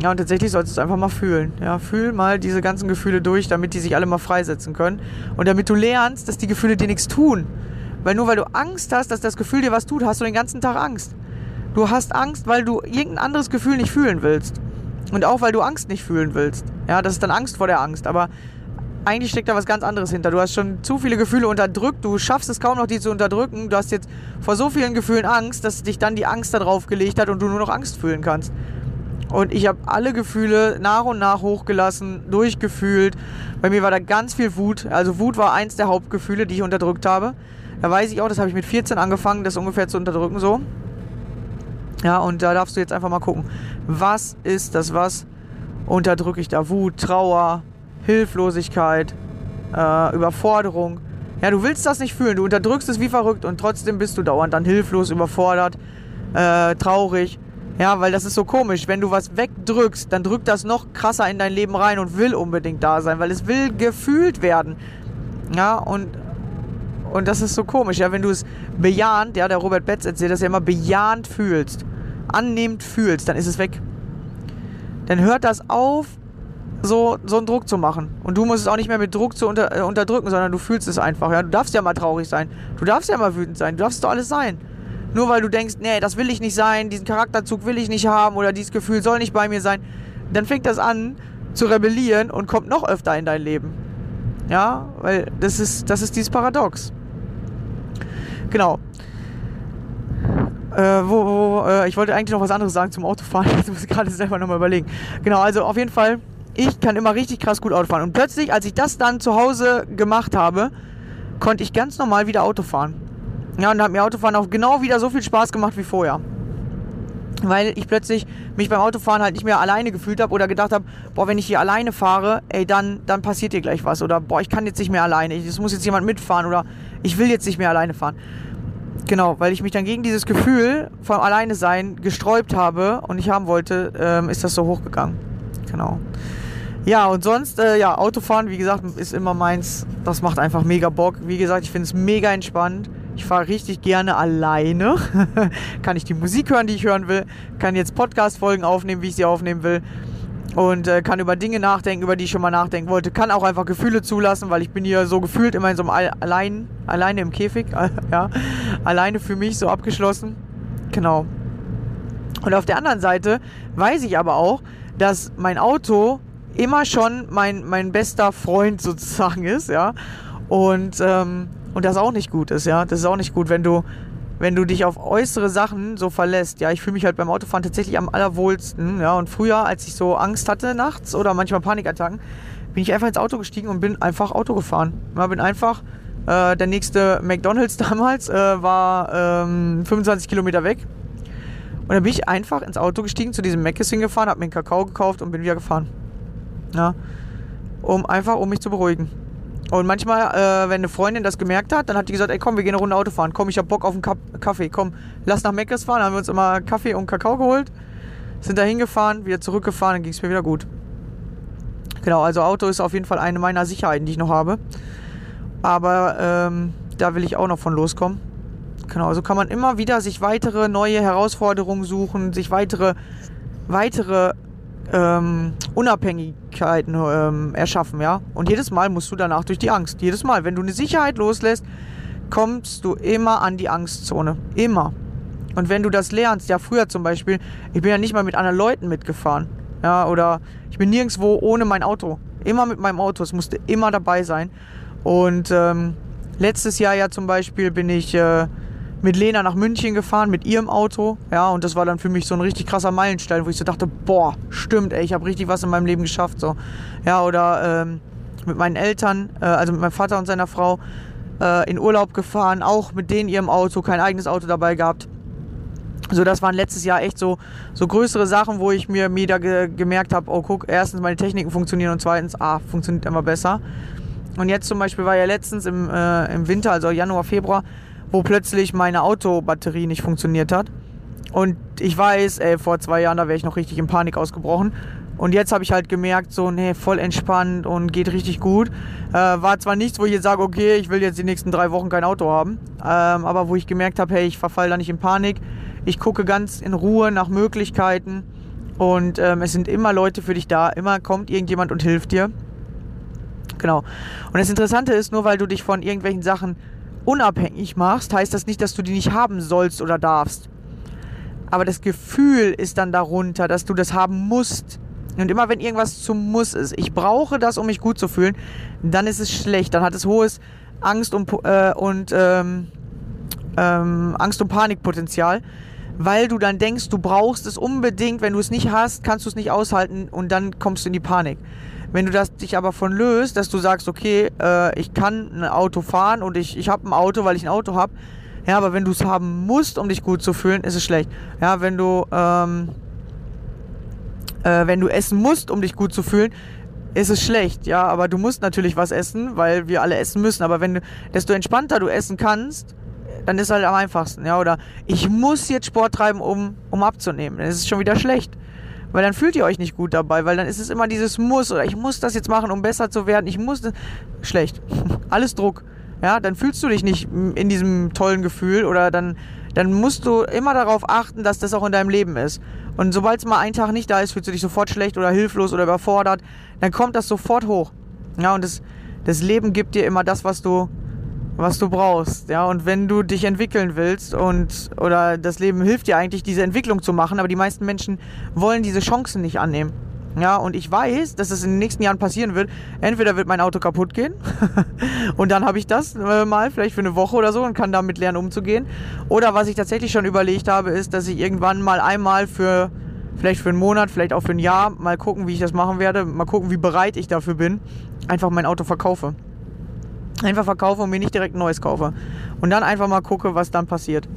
Ja, und tatsächlich solltest du es einfach mal fühlen. Ja, fühl mal diese ganzen Gefühle durch, damit die sich alle mal freisetzen können. Und damit du lernst, dass die Gefühle dir nichts tun. Weil nur weil du Angst hast, dass das Gefühl dir was tut, hast du den ganzen Tag Angst. Du hast Angst, weil du irgendein anderes Gefühl nicht fühlen willst. Und auch weil du Angst nicht fühlen willst. Ja, das ist dann Angst vor der Angst. Aber eigentlich steckt da was ganz anderes hinter. Du hast schon zu viele Gefühle unterdrückt, du schaffst es kaum noch, die zu unterdrücken. Du hast jetzt vor so vielen Gefühlen Angst, dass dich dann die Angst da drauf gelegt hat und du nur noch Angst fühlen kannst. Und ich habe alle Gefühle nach und nach hochgelassen, durchgefühlt. Bei mir war da ganz viel Wut. Also Wut war eins der Hauptgefühle, die ich unterdrückt habe. Da weiß ich auch, das habe ich mit 14 angefangen, das ungefähr zu unterdrücken so. Ja, und da darfst du jetzt einfach mal gucken, was ist das, was unterdrücke ich da? Wut, Trauer, Hilflosigkeit, äh, Überforderung. Ja, du willst das nicht fühlen, du unterdrückst es wie verrückt und trotzdem bist du dauernd dann hilflos, überfordert, äh, traurig. Ja, weil das ist so komisch. Wenn du was wegdrückst, dann drückt das noch krasser in dein Leben rein und will unbedingt da sein, weil es will gefühlt werden. Ja, und, und das ist so komisch. Ja, wenn du es bejahend, ja, der Robert Betz erzählt das ja immer, bejahend fühlst, annehmend fühlst, dann ist es weg. Dann hört das auf, so, so einen Druck zu machen. Und du musst es auch nicht mehr mit Druck zu unter, äh, unterdrücken, sondern du fühlst es einfach. Ja? Du darfst ja mal traurig sein. Du darfst ja mal wütend sein. Du darfst doch alles sein. Nur weil du denkst, nee, das will ich nicht sein, diesen Charakterzug will ich nicht haben oder dieses Gefühl soll nicht bei mir sein, dann fängt das an zu rebellieren und kommt noch öfter in dein Leben. Ja, weil das ist, das ist dieses Paradox. Genau. Äh, wo, wo, äh, ich wollte eigentlich noch was anderes sagen zum Autofahren. Jetzt muss ich gerade selber nochmal überlegen. Genau, also auf jeden Fall, ich kann immer richtig krass gut Auto fahren. Und plötzlich, als ich das dann zu Hause gemacht habe, konnte ich ganz normal wieder Auto fahren. Ja, und hat mir Autofahren auch genau wieder so viel Spaß gemacht wie vorher. Weil ich plötzlich mich beim Autofahren halt nicht mehr alleine gefühlt habe oder gedacht habe, boah, wenn ich hier alleine fahre, ey, dann, dann passiert dir gleich was. Oder boah, ich kann jetzt nicht mehr alleine, es muss jetzt jemand mitfahren oder ich will jetzt nicht mehr alleine fahren. Genau, weil ich mich dann gegen dieses Gefühl vom Alleine sein gesträubt habe und nicht haben wollte, ähm, ist das so hochgegangen. Genau. Ja, und sonst, äh, ja, Autofahren, wie gesagt, ist immer meins. Das macht einfach mega Bock. Wie gesagt, ich finde es mega entspannt. Ich fahre richtig gerne alleine. kann ich die Musik hören, die ich hören will. Kann jetzt Podcast-Folgen aufnehmen, wie ich sie aufnehmen will. Und äh, kann über Dinge nachdenken, über die ich schon mal nachdenken wollte. Kann auch einfach Gefühle zulassen, weil ich bin hier so gefühlt immer in so einem All allein, alleine im Käfig. ja, alleine für mich so abgeschlossen. Genau. Und auf der anderen Seite weiß ich aber auch, dass mein Auto immer schon mein, mein bester Freund sozusagen ist, ja. Und, ähm, und das auch nicht gut ist, ja. Das ist auch nicht gut, wenn du, wenn du dich auf äußere Sachen so verlässt. Ja, ich fühle mich halt beim Autofahren tatsächlich am allerwohlsten, ja. Und früher, als ich so Angst hatte nachts oder manchmal Panikattacken, bin ich einfach ins Auto gestiegen und bin einfach Auto gefahren. Ja, bin einfach, äh, der nächste McDonalds damals äh, war ähm, 25 Kilometer weg. Und dann bin ich einfach ins Auto gestiegen, zu diesem Mc's hingefahren, habe mir einen Kakao gekauft und bin wieder gefahren. Ja. Um einfach, um mich zu beruhigen. Und manchmal, äh, wenn eine Freundin das gemerkt hat, dann hat die gesagt, ey komm, wir gehen eine Runde Auto fahren. Komm, ich hab Bock auf einen Ka Kaffee. Komm, lass nach Meckes fahren. Dann haben wir uns immer Kaffee und Kakao geholt. Sind da hingefahren, wieder zurückgefahren, dann ging es mir wieder gut. Genau, also Auto ist auf jeden Fall eine meiner Sicherheiten, die ich noch habe. Aber ähm, da will ich auch noch von loskommen. Genau, so kann man immer wieder sich weitere neue Herausforderungen suchen, sich weitere, weitere ähm, Unabhängigkeiten ähm, erschaffen, ja. Und jedes Mal musst du danach durch die Angst. Jedes Mal, wenn du eine Sicherheit loslässt, kommst du immer an die Angstzone. Immer. Und wenn du das lernst, ja, früher zum Beispiel, ich bin ja nicht mal mit anderen Leuten mitgefahren. Ja, oder ich bin nirgendwo ohne mein Auto. Immer mit meinem Auto. Es musste immer dabei sein. Und ähm, letztes Jahr ja zum Beispiel bin ich äh, mit Lena nach München gefahren mit ihrem Auto. Ja, und das war dann für mich so ein richtig krasser Meilenstein, wo ich so dachte, boah, stimmt, ey, ich habe richtig was in meinem Leben geschafft. So. Ja, oder ähm, mit meinen Eltern, äh, also mit meinem Vater und seiner Frau, äh, in Urlaub gefahren, auch mit denen ihrem Auto, kein eigenes Auto dabei gehabt. So, das waren letztes Jahr echt so, so größere Sachen, wo ich mir wieder ge gemerkt habe, oh guck, erstens meine Techniken funktionieren und zweitens, ah, funktioniert immer besser. Und jetzt zum Beispiel war ja letztens im, äh, im Winter, also Januar, Februar, wo plötzlich meine Autobatterie nicht funktioniert hat. Und ich weiß, ey, vor zwei Jahren, da wäre ich noch richtig in Panik ausgebrochen. Und jetzt habe ich halt gemerkt, so, nee, voll entspannt und geht richtig gut. Äh, war zwar nichts, wo ich jetzt sage, okay, ich will jetzt die nächsten drei Wochen kein Auto haben, ähm, aber wo ich gemerkt habe, hey, ich verfall da nicht in Panik. Ich gucke ganz in Ruhe nach Möglichkeiten und ähm, es sind immer Leute für dich da. Immer kommt irgendjemand und hilft dir. Genau. Und das Interessante ist, nur weil du dich von irgendwelchen Sachen unabhängig machst, heißt das nicht, dass du die nicht haben sollst oder darfst. Aber das Gefühl ist dann darunter, dass du das haben musst. Und immer wenn irgendwas zum Muss ist, ich brauche das, um mich gut zu fühlen, dann ist es schlecht. Dann hat es hohes Angst und, äh, und ähm, ähm, Angst und Panikpotenzial, weil du dann denkst, du brauchst es unbedingt. Wenn du es nicht hast, kannst du es nicht aushalten und dann kommst du in die Panik. Wenn du das dich aber von löst, dass du sagst, okay, äh, ich kann ein Auto fahren und ich, ich habe ein Auto, weil ich ein Auto habe. Ja, aber wenn du es haben musst, um dich gut zu fühlen, ist es schlecht. Ja, wenn du, ähm, äh, wenn du essen musst, um dich gut zu fühlen, ist es schlecht. Ja, aber du musst natürlich was essen, weil wir alle essen müssen. Aber wenn du, desto entspannter du essen kannst, dann ist es halt am einfachsten. Ja, oder ich muss jetzt Sport treiben, um, um abzunehmen. Dann ist es schon wieder schlecht. Weil dann fühlt ihr euch nicht gut dabei, weil dann ist es immer dieses Muss oder ich muss das jetzt machen, um besser zu werden. Ich muss das. Schlecht. Alles Druck. Ja, dann fühlst du dich nicht in diesem tollen Gefühl oder dann, dann musst du immer darauf achten, dass das auch in deinem Leben ist. Und sobald es mal einen Tag nicht da ist, fühlst du dich sofort schlecht oder hilflos oder überfordert, dann kommt das sofort hoch. Ja, und das, das Leben gibt dir immer das, was du, was du brauchst. Ja, und wenn du dich entwickeln willst und oder das Leben hilft dir eigentlich, diese Entwicklung zu machen, aber die meisten Menschen wollen diese Chancen nicht annehmen. Ja, und ich weiß, dass es in den nächsten Jahren passieren wird. Entweder wird mein Auto kaputt gehen und dann habe ich das äh, mal vielleicht für eine Woche oder so und kann damit lernen umzugehen. Oder was ich tatsächlich schon überlegt habe, ist, dass ich irgendwann mal einmal für vielleicht für einen Monat, vielleicht auch für ein Jahr mal gucken, wie ich das machen werde, mal gucken, wie bereit ich dafür bin, einfach mein Auto verkaufe. Einfach verkaufe und mir nicht direkt ein neues kaufe. Und dann einfach mal gucke, was dann passiert.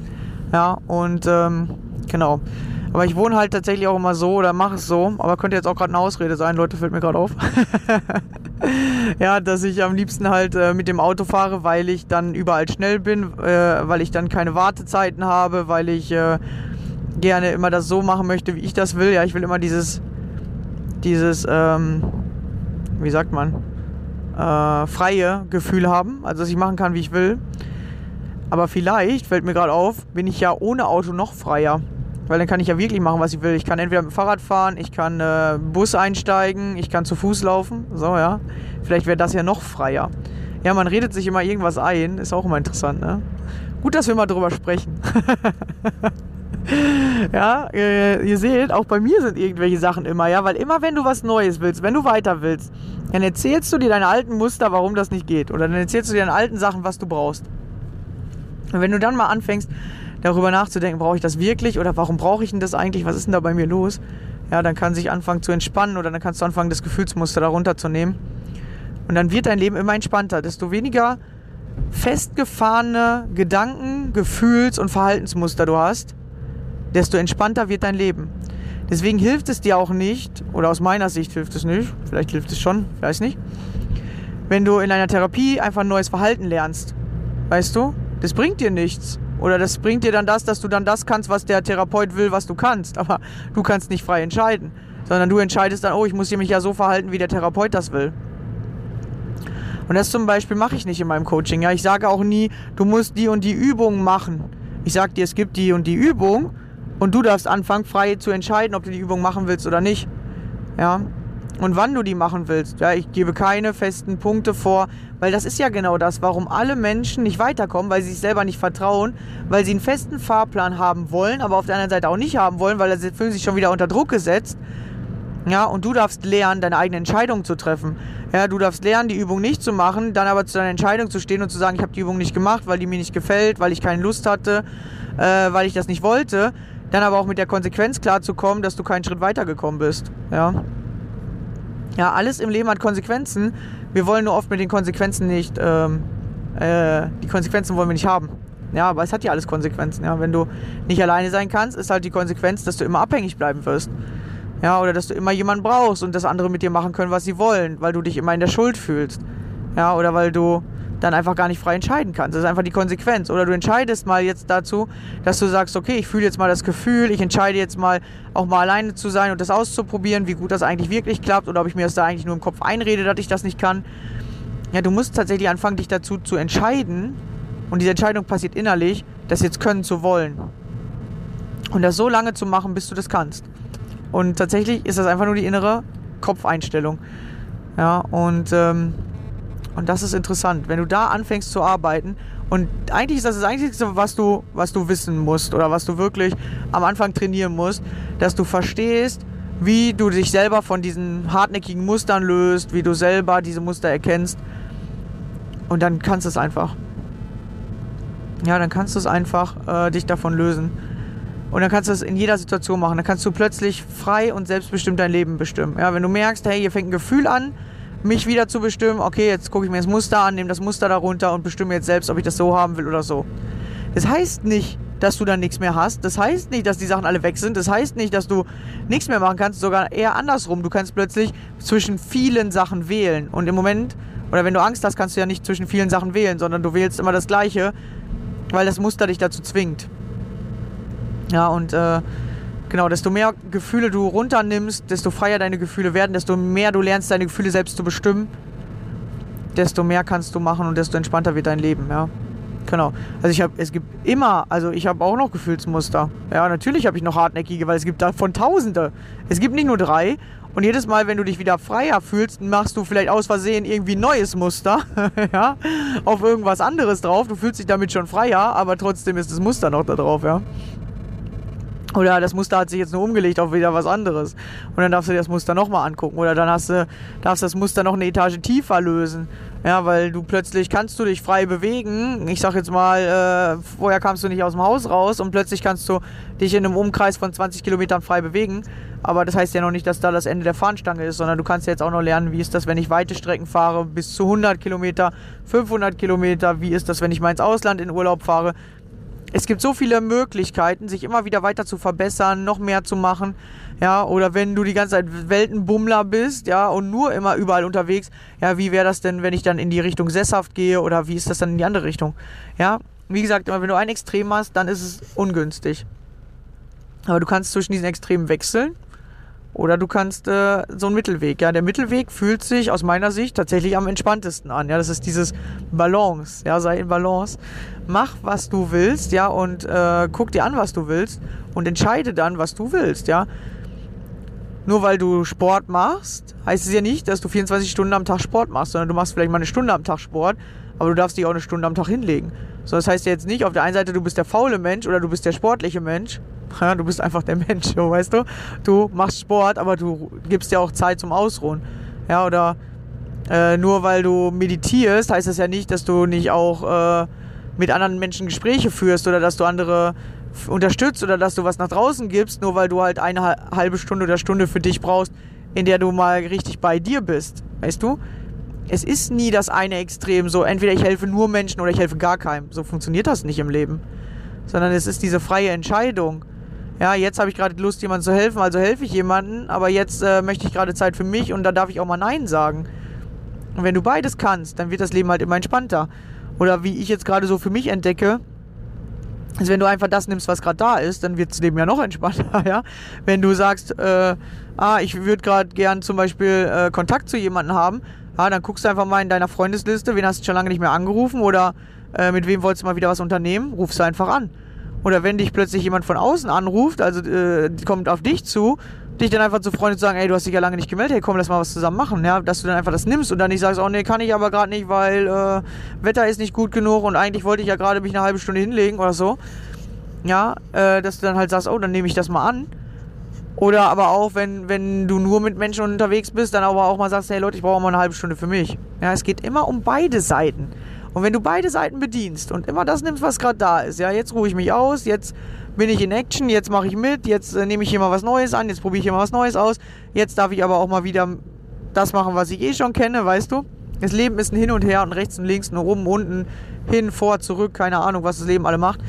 Ja, und ähm, genau. Aber ich wohne halt tatsächlich auch immer so oder mache es so. Aber könnte jetzt auch gerade eine Ausrede sein, Leute, fällt mir gerade auf. ja, dass ich am liebsten halt äh, mit dem Auto fahre, weil ich dann überall schnell bin, äh, weil ich dann keine Wartezeiten habe, weil ich äh, gerne immer das so machen möchte, wie ich das will. Ja, ich will immer dieses, dieses, ähm, wie sagt man, äh, freie Gefühl haben. Also, dass ich machen kann, wie ich will. Aber vielleicht, fällt mir gerade auf, bin ich ja ohne Auto noch freier. Weil dann kann ich ja wirklich machen, was ich will. Ich kann entweder mit dem Fahrrad fahren, ich kann äh, Bus einsteigen, ich kann zu Fuß laufen. So, ja. Vielleicht wäre das ja noch freier. Ja, man redet sich immer irgendwas ein. Ist auch immer interessant, ne? Gut, dass wir mal drüber sprechen. ja, äh, ihr seht, auch bei mir sind irgendwelche Sachen immer, ja, weil immer wenn du was Neues willst, wenn du weiter willst, dann erzählst du dir deine alten Muster, warum das nicht geht. Oder dann erzählst du dir deine alten Sachen, was du brauchst. Und wenn du dann mal anfängst, darüber nachzudenken, brauche ich das wirklich oder warum brauche ich denn das eigentlich? Was ist denn da bei mir los? Ja, dann kann sich anfangen zu entspannen oder dann kannst du anfangen, das Gefühlsmuster darunter zu nehmen. Und dann wird dein Leben immer entspannter. Desto weniger festgefahrene Gedanken, Gefühls- und Verhaltensmuster du hast, desto entspannter wird dein Leben. Deswegen hilft es dir auch nicht, oder aus meiner Sicht hilft es nicht, vielleicht hilft es schon, weiß nicht, wenn du in einer Therapie einfach ein neues Verhalten lernst. Weißt du? Das bringt dir nichts. Oder das bringt dir dann das, dass du dann das kannst, was der Therapeut will, was du kannst. Aber du kannst nicht frei entscheiden. Sondern du entscheidest dann, oh, ich muss mich ja so verhalten, wie der Therapeut das will. Und das zum Beispiel mache ich nicht in meinem Coaching. Ja, ich sage auch nie, du musst die und die Übung machen. Ich sage dir, es gibt die und die Übung und du darfst anfangen, frei zu entscheiden, ob du die Übung machen willst oder nicht. Ja. Und wann du die machen willst. Ja, ich gebe keine festen Punkte vor, weil das ist ja genau das, warum alle Menschen nicht weiterkommen, weil sie sich selber nicht vertrauen, weil sie einen festen Fahrplan haben wollen, aber auf der anderen Seite auch nicht haben wollen, weil sie fühlen sich schon wieder unter Druck gesetzt. Ja, und du darfst lernen, deine eigene Entscheidung zu treffen. Ja, du darfst lernen, die Übung nicht zu machen, dann aber zu deiner Entscheidung zu stehen und zu sagen, ich habe die Übung nicht gemacht, weil die mir nicht gefällt, weil ich keine Lust hatte, äh, weil ich das nicht wollte. Dann aber auch mit der Konsequenz klarzukommen, dass du keinen Schritt weitergekommen bist. Ja. Ja, alles im Leben hat Konsequenzen. Wir wollen nur oft mit den Konsequenzen nicht, ähm, äh, die Konsequenzen wollen wir nicht haben. Ja, aber es hat ja alles Konsequenzen. Ja, wenn du nicht alleine sein kannst, ist halt die Konsequenz, dass du immer abhängig bleiben wirst. Ja, oder dass du immer jemanden brauchst und dass andere mit dir machen können, was sie wollen, weil du dich immer in der Schuld fühlst. Ja, oder weil du dann einfach gar nicht frei entscheiden kannst. Das ist einfach die Konsequenz. Oder du entscheidest mal jetzt dazu, dass du sagst, okay, ich fühle jetzt mal das Gefühl, ich entscheide jetzt mal auch mal alleine zu sein und das auszuprobieren, wie gut das eigentlich wirklich klappt oder ob ich mir das da eigentlich nur im Kopf einrede, dass ich das nicht kann. Ja, du musst tatsächlich anfangen, dich dazu zu entscheiden und diese Entscheidung passiert innerlich, das jetzt können zu wollen. Und das so lange zu machen, bis du das kannst. Und tatsächlich ist das einfach nur die innere Kopfeinstellung. Ja, und, ähm, und das ist interessant. Wenn du da anfängst zu arbeiten, und eigentlich ist das das Einzige, was du, was du wissen musst oder was du wirklich am Anfang trainieren musst, dass du verstehst, wie du dich selber von diesen hartnäckigen Mustern löst, wie du selber diese Muster erkennst. Und dann kannst du es einfach. Ja, dann kannst du es einfach äh, dich davon lösen. Und dann kannst du es in jeder Situation machen. Dann kannst du plötzlich frei und selbstbestimmt dein Leben bestimmen. Ja, wenn du merkst, hey, hier fängt ein Gefühl an, mich wieder zu bestimmen, okay, jetzt gucke ich mir das Muster an, nehme das Muster darunter und bestimme jetzt selbst, ob ich das so haben will oder so. Das heißt nicht, dass du dann nichts mehr hast. Das heißt nicht, dass die Sachen alle weg sind. Das heißt nicht, dass du nichts mehr machen kannst. Sogar eher andersrum. Du kannst plötzlich zwischen vielen Sachen wählen. Und im Moment, oder wenn du Angst hast, kannst du ja nicht zwischen vielen Sachen wählen, sondern du wählst immer das Gleiche, weil das Muster dich dazu zwingt. Ja, und äh, genau, desto mehr Gefühle du runternimmst, desto freier deine Gefühle werden, desto mehr du lernst, deine Gefühle selbst zu bestimmen, desto mehr kannst du machen und desto entspannter wird dein Leben, ja. Genau. Also ich habe, es gibt immer, also ich habe auch noch Gefühlsmuster. Ja, natürlich habe ich noch hartnäckige, weil es gibt davon Tausende. Es gibt nicht nur drei. Und jedes Mal, wenn du dich wieder freier fühlst, machst du vielleicht aus Versehen irgendwie ein neues Muster, ja, auf irgendwas anderes drauf. Du fühlst dich damit schon freier, aber trotzdem ist das Muster noch da drauf, ja. Oder das Muster hat sich jetzt nur umgelegt auf wieder was anderes. Und dann darfst du dir das Muster nochmal angucken. Oder dann hast du, darfst das Muster noch eine Etage tiefer lösen. Ja, weil du plötzlich kannst du dich frei bewegen. Ich sag jetzt mal, äh, vorher kamst du nicht aus dem Haus raus und plötzlich kannst du dich in einem Umkreis von 20 Kilometern frei bewegen. Aber das heißt ja noch nicht, dass da das Ende der Fahnenstange ist, sondern du kannst jetzt auch noch lernen, wie ist das, wenn ich weite Strecken fahre, bis zu 100 Kilometer, 500 Kilometer. Wie ist das, wenn ich mal ins Ausland in Urlaub fahre? Es gibt so viele Möglichkeiten, sich immer wieder weiter zu verbessern, noch mehr zu machen. Ja, oder wenn du die ganze Zeit Weltenbummler bist, ja, und nur immer überall unterwegs, ja, wie wäre das denn, wenn ich dann in die Richtung sesshaft gehe oder wie ist das dann in die andere Richtung? Ja, wie gesagt, wenn du ein Extrem hast, dann ist es ungünstig. Aber du kannst zwischen diesen Extremen wechseln oder du kannst äh, so einen Mittelweg. Ja, der Mittelweg fühlt sich aus meiner Sicht tatsächlich am entspanntesten an. Ja, das ist dieses Balance. Ja, sei in Balance. Mach, was du willst. Ja, und äh, guck dir an, was du willst und entscheide dann, was du willst. Ja, nur weil du Sport machst, heißt es ja nicht, dass du 24 Stunden am Tag Sport machst, sondern du machst vielleicht mal eine Stunde am Tag Sport, aber du darfst dich auch eine Stunde am Tag hinlegen. So, das heißt ja jetzt nicht auf der einen Seite, du bist der faule Mensch oder du bist der sportliche Mensch, du bist einfach der Mensch, weißt du? Du machst Sport, aber du gibst dir auch Zeit zum Ausruhen. Ja, oder äh, nur weil du meditierst, heißt das ja nicht, dass du nicht auch äh, mit anderen Menschen Gespräche führst oder dass du andere unterstützt oder dass du was nach draußen gibst, nur weil du halt eine halbe Stunde oder Stunde für dich brauchst, in der du mal richtig bei dir bist. Weißt du? Es ist nie das eine Extrem so, entweder ich helfe nur Menschen oder ich helfe gar keinem. So funktioniert das nicht im Leben. Sondern es ist diese freie Entscheidung ja, jetzt habe ich gerade Lust, jemandem zu helfen, also helfe ich jemandem, aber jetzt äh, möchte ich gerade Zeit für mich und da darf ich auch mal Nein sagen. Und wenn du beides kannst, dann wird das Leben halt immer entspannter. Oder wie ich jetzt gerade so für mich entdecke, ist, wenn du einfach das nimmst, was gerade da ist, dann wird das Leben ja noch entspannter, ja. Wenn du sagst, äh, ah, ich würde gerade gern zum Beispiel äh, Kontakt zu jemandem haben, ah, dann guckst du einfach mal in deiner Freundesliste, wen hast du schon lange nicht mehr angerufen oder äh, mit wem wolltest du mal wieder was unternehmen, rufst du einfach an. Oder wenn dich plötzlich jemand von außen anruft, also äh, kommt auf dich zu, dich dann einfach zu Freunden zu sagen, ey, du hast dich ja lange nicht gemeldet, hey, komm, lass mal was zusammen machen, ja, dass du dann einfach das nimmst und dann nicht sagst, oh nee, kann ich aber gerade nicht, weil äh, Wetter ist nicht gut genug und eigentlich wollte ich ja gerade mich eine halbe Stunde hinlegen oder so. Ja, äh, dass du dann halt sagst, oh, dann nehme ich das mal an. Oder aber auch, wenn, wenn du nur mit Menschen unterwegs bist, dann aber auch mal sagst, hey Leute, ich brauche mal eine halbe Stunde für mich. Ja, es geht immer um beide Seiten. Und wenn du beide Seiten bedienst und immer das nimmst, was gerade da ist, ja, jetzt ruhe ich mich aus, jetzt bin ich in Action, jetzt mache ich mit, jetzt äh, nehme ich hier mal was Neues an, jetzt probiere ich hier mal was Neues aus, jetzt darf ich aber auch mal wieder das machen, was ich eh schon kenne, weißt du? Das Leben ist ein Hin und Her und rechts und links und oben, unten, hin, vor, zurück, keine Ahnung, was das Leben alle macht.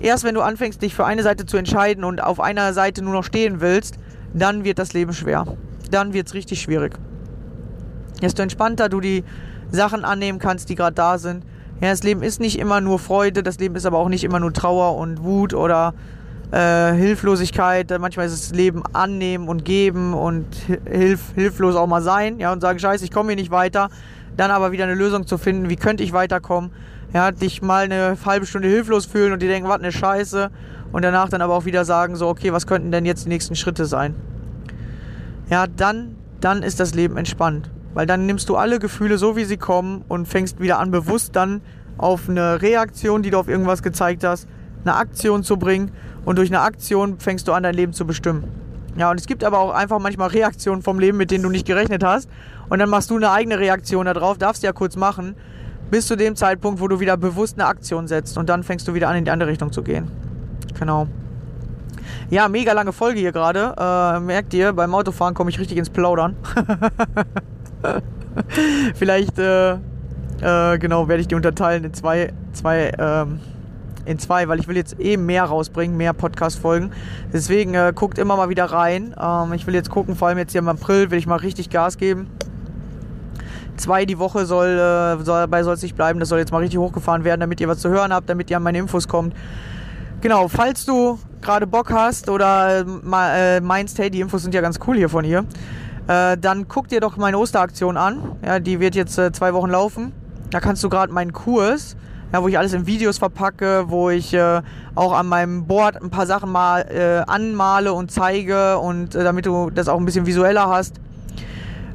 Erst wenn du anfängst, dich für eine Seite zu entscheiden und auf einer Seite nur noch stehen willst, dann wird das Leben schwer. Dann wird es richtig schwierig. Desto entspannter du die Sachen annehmen kannst, die gerade da sind. Ja, das Leben ist nicht immer nur Freude, das Leben ist aber auch nicht immer nur Trauer und Wut oder äh, Hilflosigkeit. Manchmal ist es Leben annehmen und geben und hilf, hilflos auch mal sein, ja, und sagen, scheiße, ich komme hier nicht weiter. Dann aber wieder eine Lösung zu finden, wie könnte ich weiterkommen. Ja, dich mal eine halbe Stunde hilflos fühlen und die denken, was eine Scheiße. Und danach dann aber auch wieder sagen, so, okay, was könnten denn jetzt die nächsten Schritte sein? Ja, dann, dann ist das Leben entspannt. Weil dann nimmst du alle Gefühle so, wie sie kommen und fängst wieder an, bewusst dann auf eine Reaktion, die du auf irgendwas gezeigt hast, eine Aktion zu bringen. Und durch eine Aktion fängst du an, dein Leben zu bestimmen. Ja, und es gibt aber auch einfach manchmal Reaktionen vom Leben, mit denen du nicht gerechnet hast. Und dann machst du eine eigene Reaktion darauf, darfst ja kurz machen, bis zu dem Zeitpunkt, wo du wieder bewusst eine Aktion setzt. Und dann fängst du wieder an, in die andere Richtung zu gehen. Genau. Ja, mega lange Folge hier gerade. Äh, merkt ihr, beim Autofahren komme ich richtig ins Plaudern. Vielleicht, äh, äh, genau, werde ich die unterteilen in zwei, zwei, ähm, in zwei, weil ich will jetzt eh mehr rausbringen, mehr Podcast-Folgen. Deswegen äh, guckt immer mal wieder rein. Ähm, ich will jetzt gucken, vor allem jetzt hier im April will ich mal richtig Gas geben. Zwei die Woche soll, äh, soll dabei soll es nicht bleiben. Das soll jetzt mal richtig hochgefahren werden, damit ihr was zu hören habt, damit ihr an meine Infos kommt. Genau, falls du gerade Bock hast oder äh, meinst, hey, die Infos sind ja ganz cool hier von ihr, äh, dann guck dir doch meine Osteraktion an. Ja, die wird jetzt äh, zwei Wochen laufen. Da kannst du gerade meinen Kurs, ja, wo ich alles in Videos verpacke, wo ich äh, auch an meinem Board ein paar Sachen mal äh, anmale und zeige und äh, damit du das auch ein bisschen visueller hast.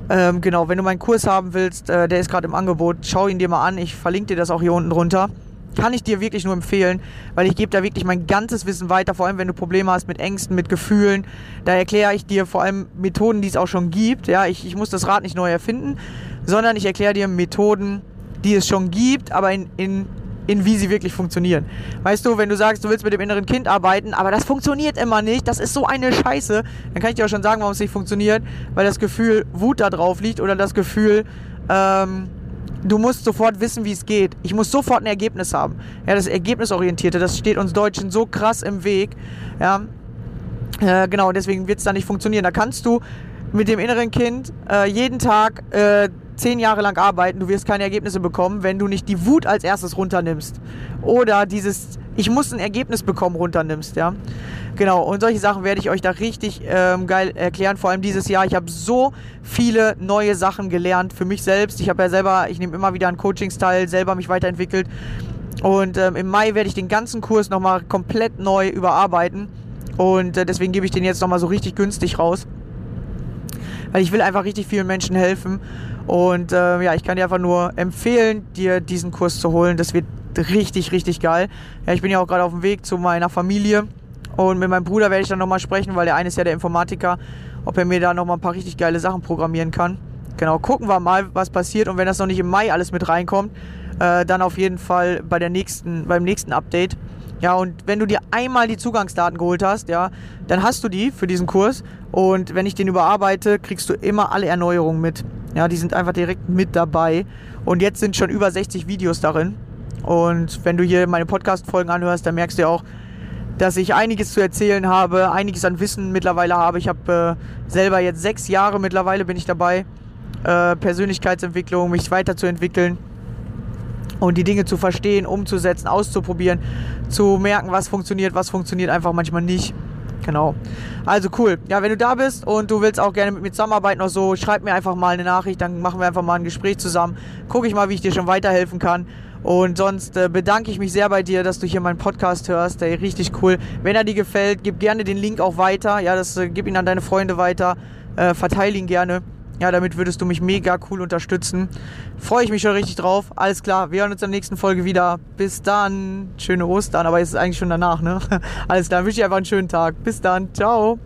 Ähm, genau, wenn du meinen Kurs haben willst, äh, der ist gerade im Angebot, schau ihn dir mal an. Ich verlinke dir das auch hier unten drunter. Kann ich dir wirklich nur empfehlen, weil ich gebe da wirklich mein ganzes Wissen weiter, vor allem wenn du Probleme hast mit Ängsten, mit Gefühlen. Da erkläre ich dir vor allem Methoden, die es auch schon gibt. Ja, ich, ich muss das Rad nicht neu erfinden, sondern ich erkläre dir Methoden, die es schon gibt, aber in, in, in wie sie wirklich funktionieren. Weißt du, wenn du sagst, du willst mit dem inneren Kind arbeiten, aber das funktioniert immer nicht, das ist so eine Scheiße, dann kann ich dir auch schon sagen, warum es nicht funktioniert, weil das Gefühl Wut da drauf liegt oder das Gefühl, ähm, du musst sofort wissen, wie es geht. Ich muss sofort ein Ergebnis haben. Ja, das Ergebnisorientierte, das steht uns Deutschen so krass im Weg. Ja, äh, genau, deswegen wird es da nicht funktionieren. Da kannst du mit dem inneren Kind äh, jeden Tag äh, zehn Jahre lang arbeiten, du wirst keine Ergebnisse bekommen, wenn du nicht die Wut als erstes runternimmst. Oder dieses, ich muss ein Ergebnis bekommen, runternimmst, ja. Genau, und solche Sachen werde ich euch da richtig ähm, geil erklären. Vor allem dieses Jahr. Ich habe so viele neue Sachen gelernt für mich selbst. Ich habe ja selber, ich nehme immer wieder an Coachings teil, selber mich weiterentwickelt. Und ähm, im Mai werde ich den ganzen Kurs nochmal komplett neu überarbeiten. Und äh, deswegen gebe ich den jetzt nochmal so richtig günstig raus. Weil ich will einfach richtig vielen Menschen helfen. Und äh, ja, ich kann dir einfach nur empfehlen, dir diesen Kurs zu holen. Das wird richtig, richtig geil. Ja, ich bin ja auch gerade auf dem Weg zu meiner Familie. Und mit meinem Bruder werde ich dann nochmal sprechen, weil der eine ist ja der Informatiker, ob er mir da nochmal ein paar richtig geile Sachen programmieren kann. Genau, gucken wir mal, was passiert. Und wenn das noch nicht im Mai alles mit reinkommt, äh, dann auf jeden Fall bei der nächsten, beim nächsten Update. Ja, und wenn du dir einmal die Zugangsdaten geholt hast, ja, dann hast du die für diesen Kurs. Und wenn ich den überarbeite, kriegst du immer alle Erneuerungen mit. Ja, die sind einfach direkt mit dabei. Und jetzt sind schon über 60 Videos darin. Und wenn du hier meine Podcast-Folgen anhörst, dann merkst du ja auch, dass ich einiges zu erzählen habe, einiges an Wissen mittlerweile habe. Ich habe äh, selber jetzt sechs Jahre mittlerweile bin ich dabei, äh, Persönlichkeitsentwicklung, mich weiterzuentwickeln und die Dinge zu verstehen, umzusetzen, auszuprobieren, zu merken, was funktioniert, was funktioniert einfach manchmal nicht. Genau. Also cool. Ja, wenn du da bist und du willst auch gerne mit mir zusammenarbeiten oder so, schreib mir einfach mal eine Nachricht, dann machen wir einfach mal ein Gespräch zusammen. Gucke ich mal, wie ich dir schon weiterhelfen kann. Und sonst äh, bedanke ich mich sehr bei dir, dass du hier meinen Podcast hörst. Der richtig cool. Wenn er dir gefällt, gib gerne den Link auch weiter. Ja, das äh, gib ihn an deine Freunde weiter. Äh, verteile ihn gerne. Ja, damit würdest du mich mega cool unterstützen. Freue ich mich schon richtig drauf. Alles klar, wir hören uns in der nächsten Folge wieder. Bis dann. Schöne Ostern, aber es ist eigentlich schon danach, ne? Alles klar, wünsche ich einfach einen schönen Tag. Bis dann. Ciao.